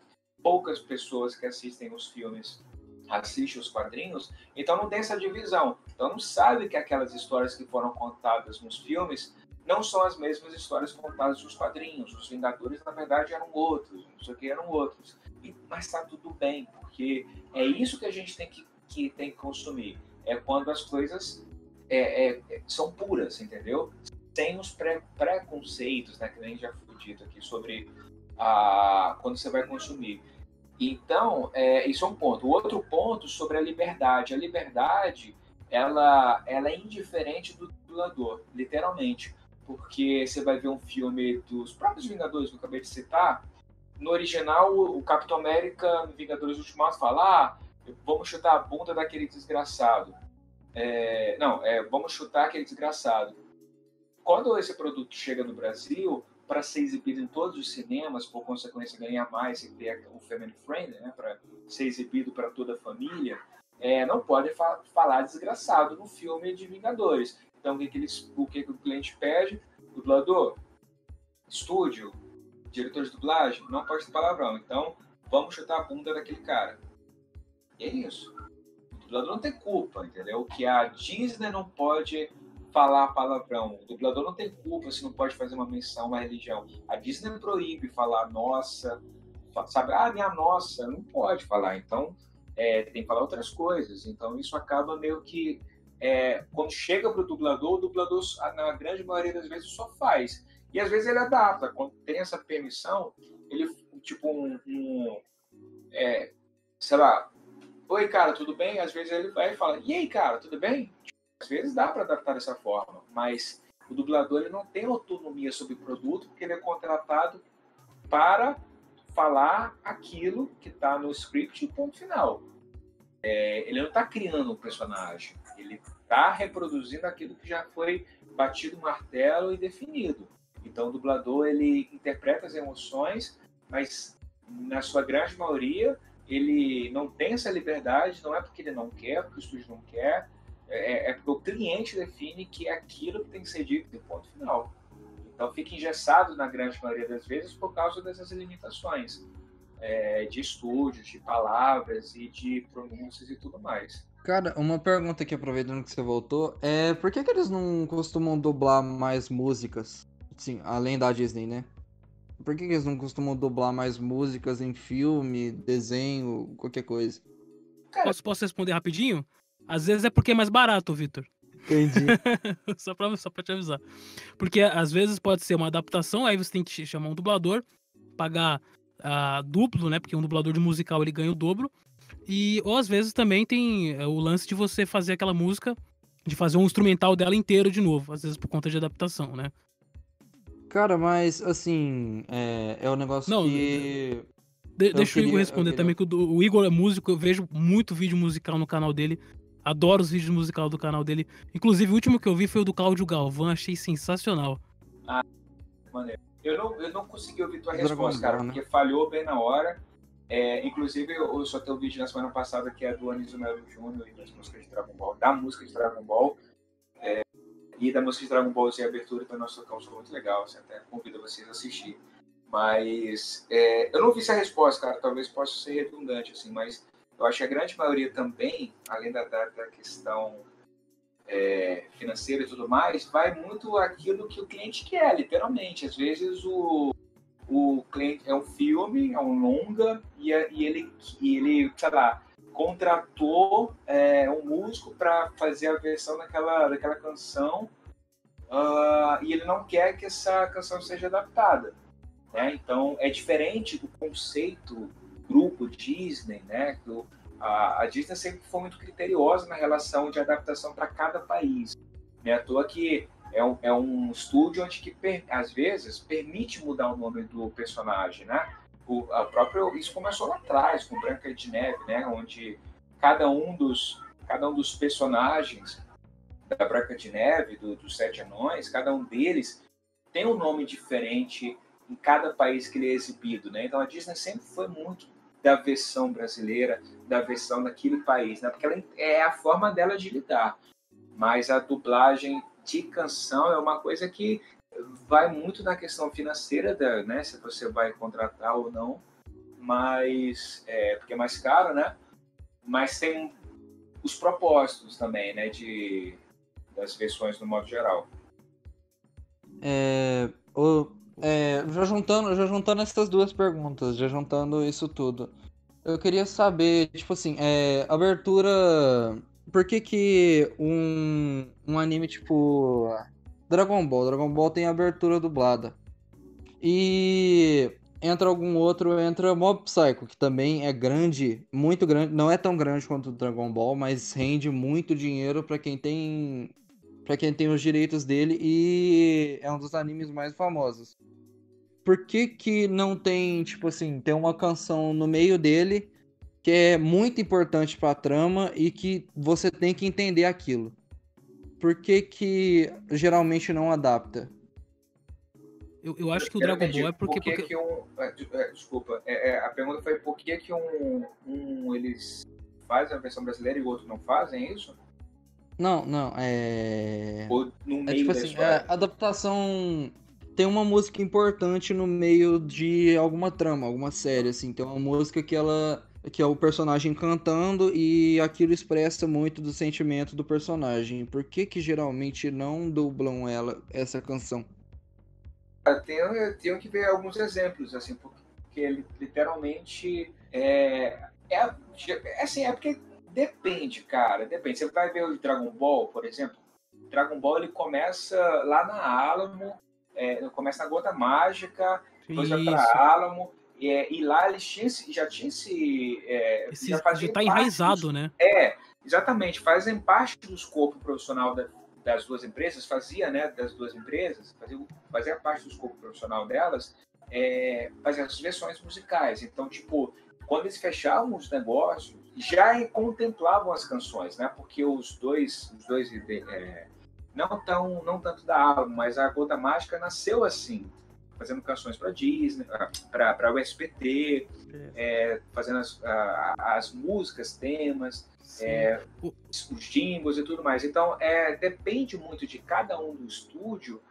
poucas pessoas que assistem os filmes assiste os quadrinhos, então não tem essa divisão. Então não sabe que aquelas histórias que foram contadas nos filmes não são as mesmas histórias contadas nos quadrinhos. Os Vingadores, na verdade, eram outros, não sei o que, eram outros. E, mas está tudo bem, porque é isso que a gente tem que, que, tem que consumir. É quando as coisas é, é, são puras, entendeu? Sem os pré, preconceitos, né, que nem já foi dito aqui, sobre a, quando você vai consumir. Então, é, isso é um ponto. O outro ponto sobre a liberdade. A liberdade, ela, ela é indiferente do dublador, literalmente porque você vai ver um filme dos próprios Vingadores que eu acabei de citar. No original, o Capitão América, no Vingadores Ultimato, fala: ah, vamos chutar a bunda daquele desgraçado. É, não, é, vamos chutar aquele desgraçado. Quando esse produto chega no Brasil, para ser exibido em todos os cinemas, por consequência ganhar mais e ter o family friend, né, para ser exibido para toda a família, é, não pode fa falar desgraçado no filme de Vingadores. Então, o que, que, eles, o, que, que o cliente pede? Dublador, estúdio, diretor de dublagem, não pode ter palavrão. Então, vamos chutar a bunda daquele cara. E é isso. O dublador não tem culpa, entendeu? Que a Disney não pode falar palavrão. O dublador não tem culpa se não pode fazer uma menção uma religião. A Disney proíbe falar nossa, sabe? Ah, minha nossa, não pode falar. Então, é, tem que falar outras coisas. Então, isso acaba meio que é, quando chega para o dublador, o dublador, na grande maioria das vezes, só faz. E às vezes ele adapta. Quando tem essa permissão, ele, tipo, um. um é, sei lá, oi, cara, tudo bem? Às vezes ele vai e fala, e aí, cara, tudo bem? Às vezes dá para adaptar dessa forma, mas o dublador ele não tem autonomia sobre o produto, porque ele é contratado para falar aquilo que está no script e ponto final. É, ele não está criando um personagem, ele está reproduzindo aquilo que já foi batido martelo e definido. Então, o dublador ele interpreta as emoções, mas na sua grande maioria ele não tem essa liberdade. Não é porque ele não quer, porque o estúdio não quer, é, é porque o cliente define que é aquilo que tem que ser dito no ponto final. Então, fica engessado na grande maioria das vezes por causa dessas limitações é, de estúdio, de palavras e de pronúncias e tudo mais. Cara, uma pergunta aqui, aproveitando que você voltou, é por que, que eles não costumam dublar mais músicas? Sim, além da Disney, né? Por que, que eles não costumam dublar mais músicas em filme, desenho, qualquer coisa? Posso, posso responder rapidinho? Às vezes é porque é mais barato, Vitor. Entendi. só, pra, só pra te avisar. Porque às vezes pode ser uma adaptação, aí você tem que chamar um dublador, pagar uh, duplo, né? Porque um dublador de musical ele ganha o dobro. E ou às vezes também tem é, o lance de você fazer aquela música, de fazer um instrumental dela inteiro de novo, às vezes por conta de adaptação, né? Cara, mas assim, é, é um negócio Não, que. De, deixa queria, o Igor responder também, que o, o, Igor é músico, eu vejo muito vídeo musical no canal dele. Adoro os vídeos musical do canal dele. Inclusive, o último que eu vi foi o do Cláudio Galvão, achei sensacional. Ah, maneiro. Eu não, eu não consegui ouvir tua resposta, cara, né? porque falhou bem na hora. É, inclusive, eu só tenho um vídeo na semana passada que é do Anísio Melo Júnior e das músicas de Dragon Ball, da música de Dragon Ball. É, e da música de Dragon Ball Z abertura para nosso canal, muito legal. Você até convido vocês a assistir. Mas é, eu não vi essa resposta, cara. Talvez possa ser redundante, assim, mas eu acho que a grande maioria também, além da, da questão é, financeira e tudo mais, vai muito aquilo que o cliente quer, literalmente. Às vezes o, o cliente é um filme, é um longa, e, é, e ele, e ele, sei lá, contratou é, um músico para fazer a versão daquela, daquela canção uh, e ele não quer que essa canção seja adaptada. Né? Então é diferente do conceito grupo Disney, né? A, a Disney sempre foi muito criteriosa na relação de adaptação para cada país. Não é à toa que é um, é um estúdio onde que, às vezes, permite mudar o nome do personagem, né? O, a própria, isso começou lá atrás, com Branca de Neve, né? Onde cada um dos, cada um dos personagens da Branca de Neve, do, dos Sete Anões, cada um deles tem um nome diferente em cada país que ele é exibido, né? Então a Disney sempre foi muito da versão brasileira, da versão daquele país, né? Porque ela é a forma dela de lidar. Mas a dublagem de canção é uma coisa que vai muito na questão financeira, da, né? Se você vai contratar ou não, mas é, porque é mais caro, né? mas tem os propósitos também, né, de, das versões no modo geral. É, o, é, já juntando, já juntando essas duas perguntas, já juntando isso tudo, eu queria saber, tipo assim, é, abertura, por que que um, um anime tipo Dragon Ball, Dragon Ball tem abertura dublada e entra algum outro, entra Mob Psycho, que também é grande, muito grande, não é tão grande quanto o Dragon Ball, mas rende muito dinheiro para quem tem para quem tem os direitos dele e é um dos animes mais famosos. Por que que não tem, tipo assim, tem uma canção no meio dele que é muito importante para a trama e que você tem que entender aquilo? Por que que geralmente não adapta? Eu, eu acho que o Dragon Ball é porque. Por que porque... que um, é, é, desculpa, é, é, a pergunta foi por que, que um, um eles fazem a versão brasileira e o outro não fazem é isso? Não, não, é. É tipo assim, a adaptação tem uma música importante no meio de alguma trama, alguma série, assim. Tem uma música que ela. que é o personagem cantando e aquilo expressa muito do sentimento do personagem. Por que que geralmente não dublam ela, essa canção? Eu tenho, eu tenho que ver alguns exemplos, assim, porque li- literalmente é, é, é assim, é porque depende, cara, depende. Você vai ver o Dragon Ball, por exemplo, Dragon Ball ele começa lá na Alamo, é, ele começa na Gota Mágica, depois vai pra Isso. Alamo, e, é, e lá eles tinham, esse- já tinha esse... É, Esse, já já tá enraizado, dos- né? é, exatamente. Fazem parte do escopo profissional da- das duas empresas, fazia, né, das duas empresas, fazia, fazia parte do escopo profissional delas, é, fazer as versões musicais. Então, tipo, quando eles fechavam os negócios, já contemplavam as canções, né? Porque os dois, os dois é, não tão, não tanto da álbum, mas a Gota Mágica nasceu assim, fazendo canções para Disney, para o SBT, é, fazendo as, a- as músicas, temas, é, os jingles e tudo mais. Então, é, depende muito de cada um do estúdio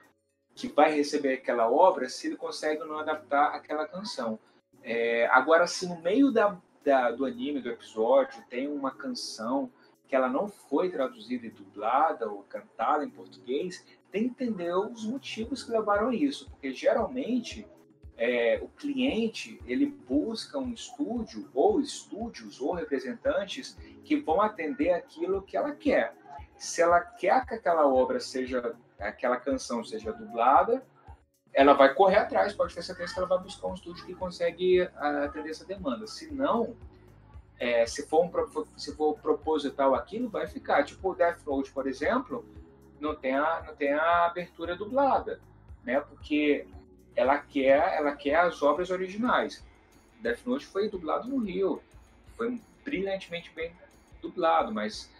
que vai receber aquela obra, se ele consegue ou não adaptar aquela canção. É, agora, se no meio da, da- do anime, do episódio, tem uma canção que ela não foi traduzida e dublada ou cantada em português, tem que entender os motivos que levaram a isso, porque geralmente é, o cliente ele busca um estúdio ou estúdios ou representantes que vão atender aquilo que ela quer. Se ela quer que aquela obra seja, aquela canção seja dublada, ela vai correr atrás, pode ter certeza que ela vai buscar um estúdio que consegue ah, atender essa demanda. Se não, é, se, for um, se for proposital aquilo, vai ficar. Tipo o Death Note, por exemplo, não tem a, não tem a abertura dublada, né? Porque ela quer, ela quer as obras originais. Death Note foi dublado no Rio, foi brilhantemente bem dublado, mas,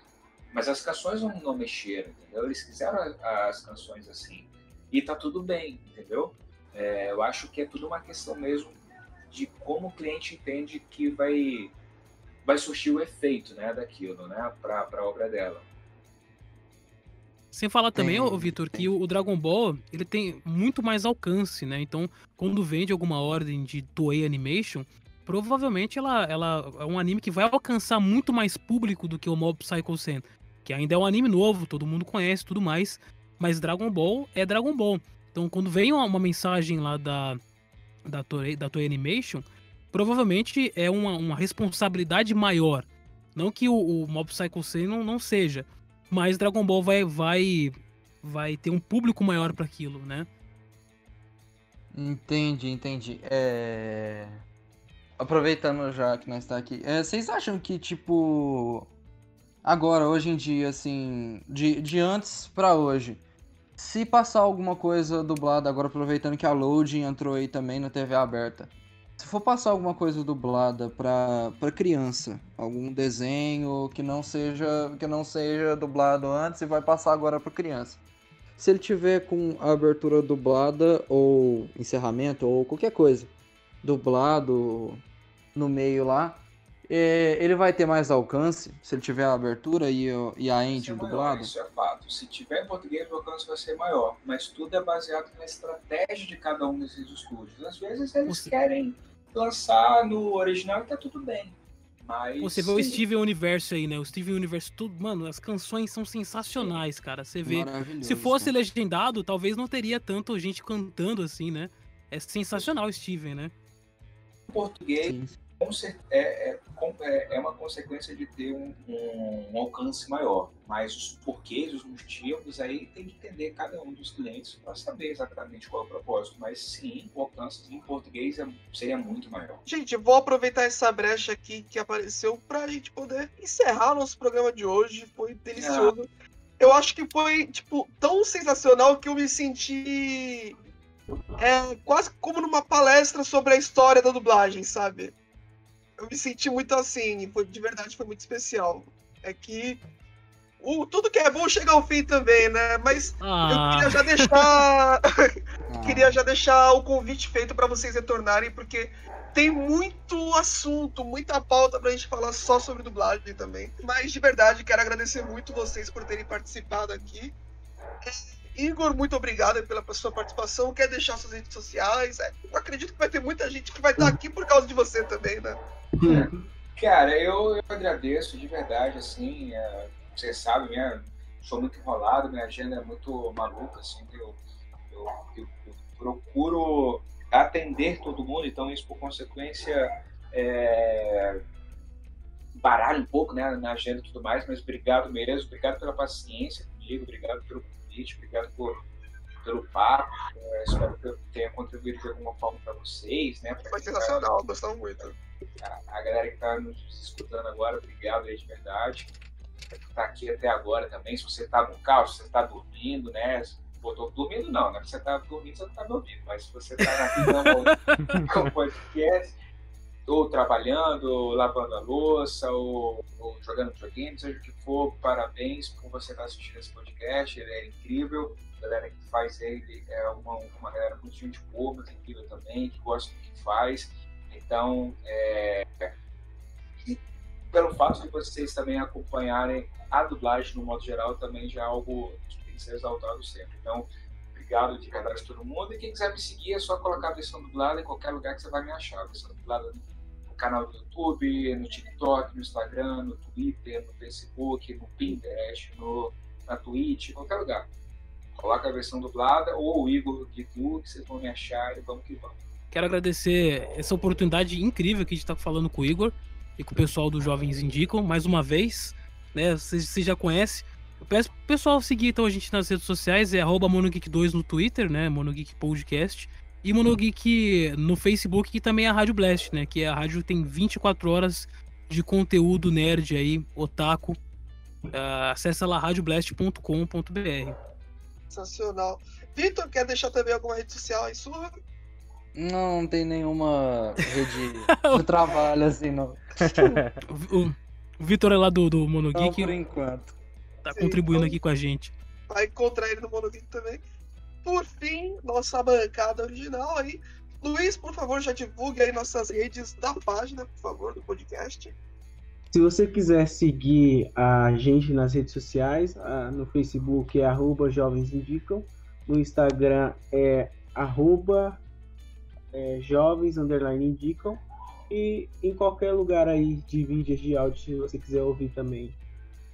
mas as canções não, não mexeram, entendeu? Eles fizeram a- as canções assim. E tá tudo bem, entendeu? É, eu acho que é tudo uma questão mesmo de como o cliente entende que vai, vai surtir o efeito né, daquilo, né? Pra, pra obra dela. Sem falar também, Tem- ô, Vitor, que o Dragon Ball ele tem muito mais alcance, né? Então, quando vende alguma ordem de Toei Animation, provavelmente ela, ela é um anime que vai alcançar muito mais público do que o Mob Psycho 100, que ainda é um anime novo, todo mundo conhece, e tudo mais, mas Dragon Ball é Dragon Ball. Então, quando vem uma, uma mensagem lá da da Toei, da Toei Animation, provavelmente é uma, uma responsabilidade maior. Não que o, o Mob Psycho 100 não, não seja, mas Dragon Ball vai vai vai ter um público maior para aquilo, né? Entendi, entendi. É... Aproveitando já que nós tá aqui, é, vocês acham que, tipo, agora, hoje em dia, assim, de, de antes pra hoje, se passar alguma coisa dublada, agora aproveitando que a Loading entrou aí também na TV aberta, se for passar alguma coisa dublada pra, pra criança, algum desenho que não seja que não seja dublado antes e vai passar agora pra criança. Se ele tiver com a abertura dublada ou encerramento ou qualquer coisa dublado no meio lá, ele vai ter mais alcance se ele tiver a abertura e, e a engine maior, dublado. Isso é fato. Se tiver em português, o alcance vai ser maior. Mas tudo é baseado na estratégia de cada um desses estúdios. Às vezes eles Você- querem lançar no original e tá tudo bem. Mas, Você vê o sim, Steven Universo aí, né? O Steven Universo, tudo. Mano, as canções são sensacionais, cara. Você vê. Se fosse cara. legendado, talvez não teria tanto gente cantando assim, né? É sensacional o Steven, né? português Sim. É, é, é- é uma consequência de ter um, um- um alcance maior. Mas os porquês, os motivos, aí tem que entender cada um dos clientes para saber exatamente qual é o propósito. Mas sim, o alcance em português é- seria muito maior. Gente, vou aproveitar essa brecha aqui que apareceu pra gente poder encerrar nosso programa de hoje. Foi delicioso. Eu acho que foi, tipo, tão sensacional que eu me senti é, quase como numa palestra sobre a história da dublagem, sabe? Eu me senti muito assim, e foi, de verdade foi muito especial. É que o, tudo que é bom chega ao fim também, né? Mas eu Ah, queria já deixar queria já deixar o convite feito para vocês retornarem, porque tem muito assunto, muita pauta pra gente falar só sobre dublagem também. Mas de verdade, quero agradecer muito vocês por terem participado aqui. É, Igor, muito obrigado pela sua participação. Quer deixar suas redes sociais? É, eu acredito que vai ter muita gente que vai estar aqui por causa de você também, né? Cara, eu, eu agradeço de verdade, assim, é, você sabe, né? Sou muito enrolado, minha agenda é muito maluca, assim, eu, eu, eu- eu procuro atender todo mundo, então isso por consequência é, baralha um pouco, né, na agenda e tudo mais, mas obrigado mesmo, obrigado pela paciência comigo, obrigado pelo convite, obrigado por, pelo papo, é, espero que eu tenha contribuído de alguma forma para vocês, né? pra Foi tá- sensacional, gostamos muito. a, a galera que está nos escutando agora, obrigado aí de verdade. Tá aqui até agora também. Se você tá no carro, se você tá dormindo, né? Tô dormindo não, né? Se você tá dormindo, você não tá me ouvindo. Mas se você tá na cama com o podcast, ou trabalhando, ou lavando a louça, ou, ou jogando videogame, seja o que for, parabéns por você estar assistindo esse podcast. Ele é incrível. Galera que faz ele é uma, uma galera muito gente boa, muito incrível também, que gosta do que faz. Então, é, e pelo fato de vocês também acompanharem a dublagem no modo geral, também já é algo que tem que ser exaltado sempre. Então, obrigado de verdade a todo mundo. E quem quiser me seguir, é só colocar a versão dublada em qualquer lugar que você vai me achar. A versão dublada no canal do YouTube, no TikTok, no Instagram, no Twitter, no Facebook, no Pinterest, no, na Twitch, em qualquer lugar. Coloca a versão dublada ou o Igor Gitu, que vocês vão me achar e vamos que vamos. quero agradecer essa oportunidade incrível que a gente tá falando com o Igor e com o pessoal do Jovens Indicam, mais uma vez, né? Vocês vocês já conhecem. Eu peço pro pessoal seguir então a gente nas redes sociais, é arroba MonoGeek2 no Twitter, né? MonoGeek Podcast. E Monogeek no Facebook, que também é a Rádio Blast, né? Que é a rádio que tem 24 horas de conteúdo nerd aí, otaku. Ah, acessa lá radioblast.com.br. Sensacional. Vitor, quer deixar também alguma rede social aí sua? Não, não tem nenhuma rede de trabalho assim, não. O, o Vitor é lá do, do Monogeek, por enquanto. tá Sim, contribuindo então- aqui com a gente. vai encontrar ele no Monogeek também. Por fim, nossa bancada original aí. Luiz, por favor, já divulgue aí nossas redes da página, por favor, do podcast. Se você quiser seguir a gente nas redes sociais, ah, no Facebook é arroba Jovens Indicam, no Instagram é arroba é, Jovens Underline Indicam e em qualquer lugar aí de vídeos de áudio, se você quiser ouvir também.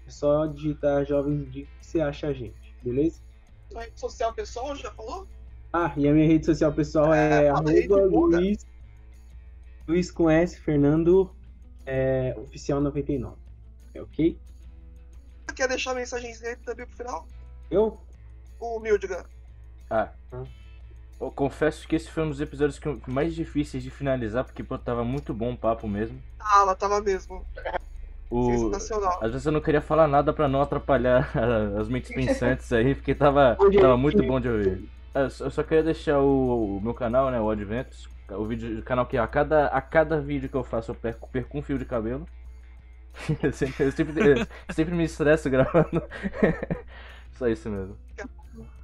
É só digitar Jovens Indicam que você acha a gente, beleza? Sua rede social pessoal, já falou? Ah, e a minha rede social pessoal é É, aí, arroba. Luiz, Luiz com S, Fernando é, Oficial 99. É ok? Quer deixar mensagens dele também pro final? Eu? O Mildigan. Ah. Eu confesso que esse foi um dos episódios que eu- mais difíceis de finalizar, porque pô, tava muito bom o papo mesmo. Ah, ela tava mesmo. O... Sensacional. Às vezes eu não queria falar nada pra não atrapalhar as mentes pensantes aí, porque tava, tava muito bom de ouvir. Eu só- eu só queria deixar o, o meu canal, né, o Adventus, o vídeo, o canal que a cada, a cada vídeo que eu faço eu perco, perco um fio de cabelo. Eu sempre, eu sempre, eu sempre me estresso gravando. Só isso mesmo.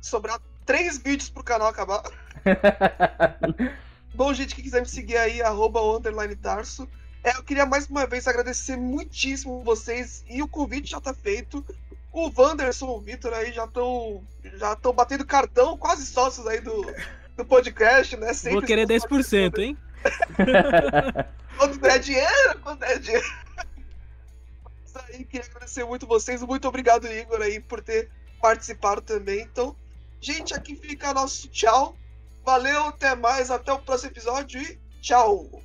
Sobrar três vídeos pro canal acabar. Bom, gente, quem quiser me seguir aí, arroba Tarso. É, eu queria mais uma vez agradecer muitíssimo vocês e o convite já tá feito. O Wanderson, o Vitor aí já estão já tão batendo cartão, quase sócios aí do, do podcast, né? Sempre Vou querer 10%, hein? Quando der dinheiro, quando der dinheiro. aí, queria agradecer muito vocês. Muito obrigado, Igor, aí, por ter participado também. Então, gente, aqui fica nosso tchau. Valeu, até mais, até o próximo episódio e tchau!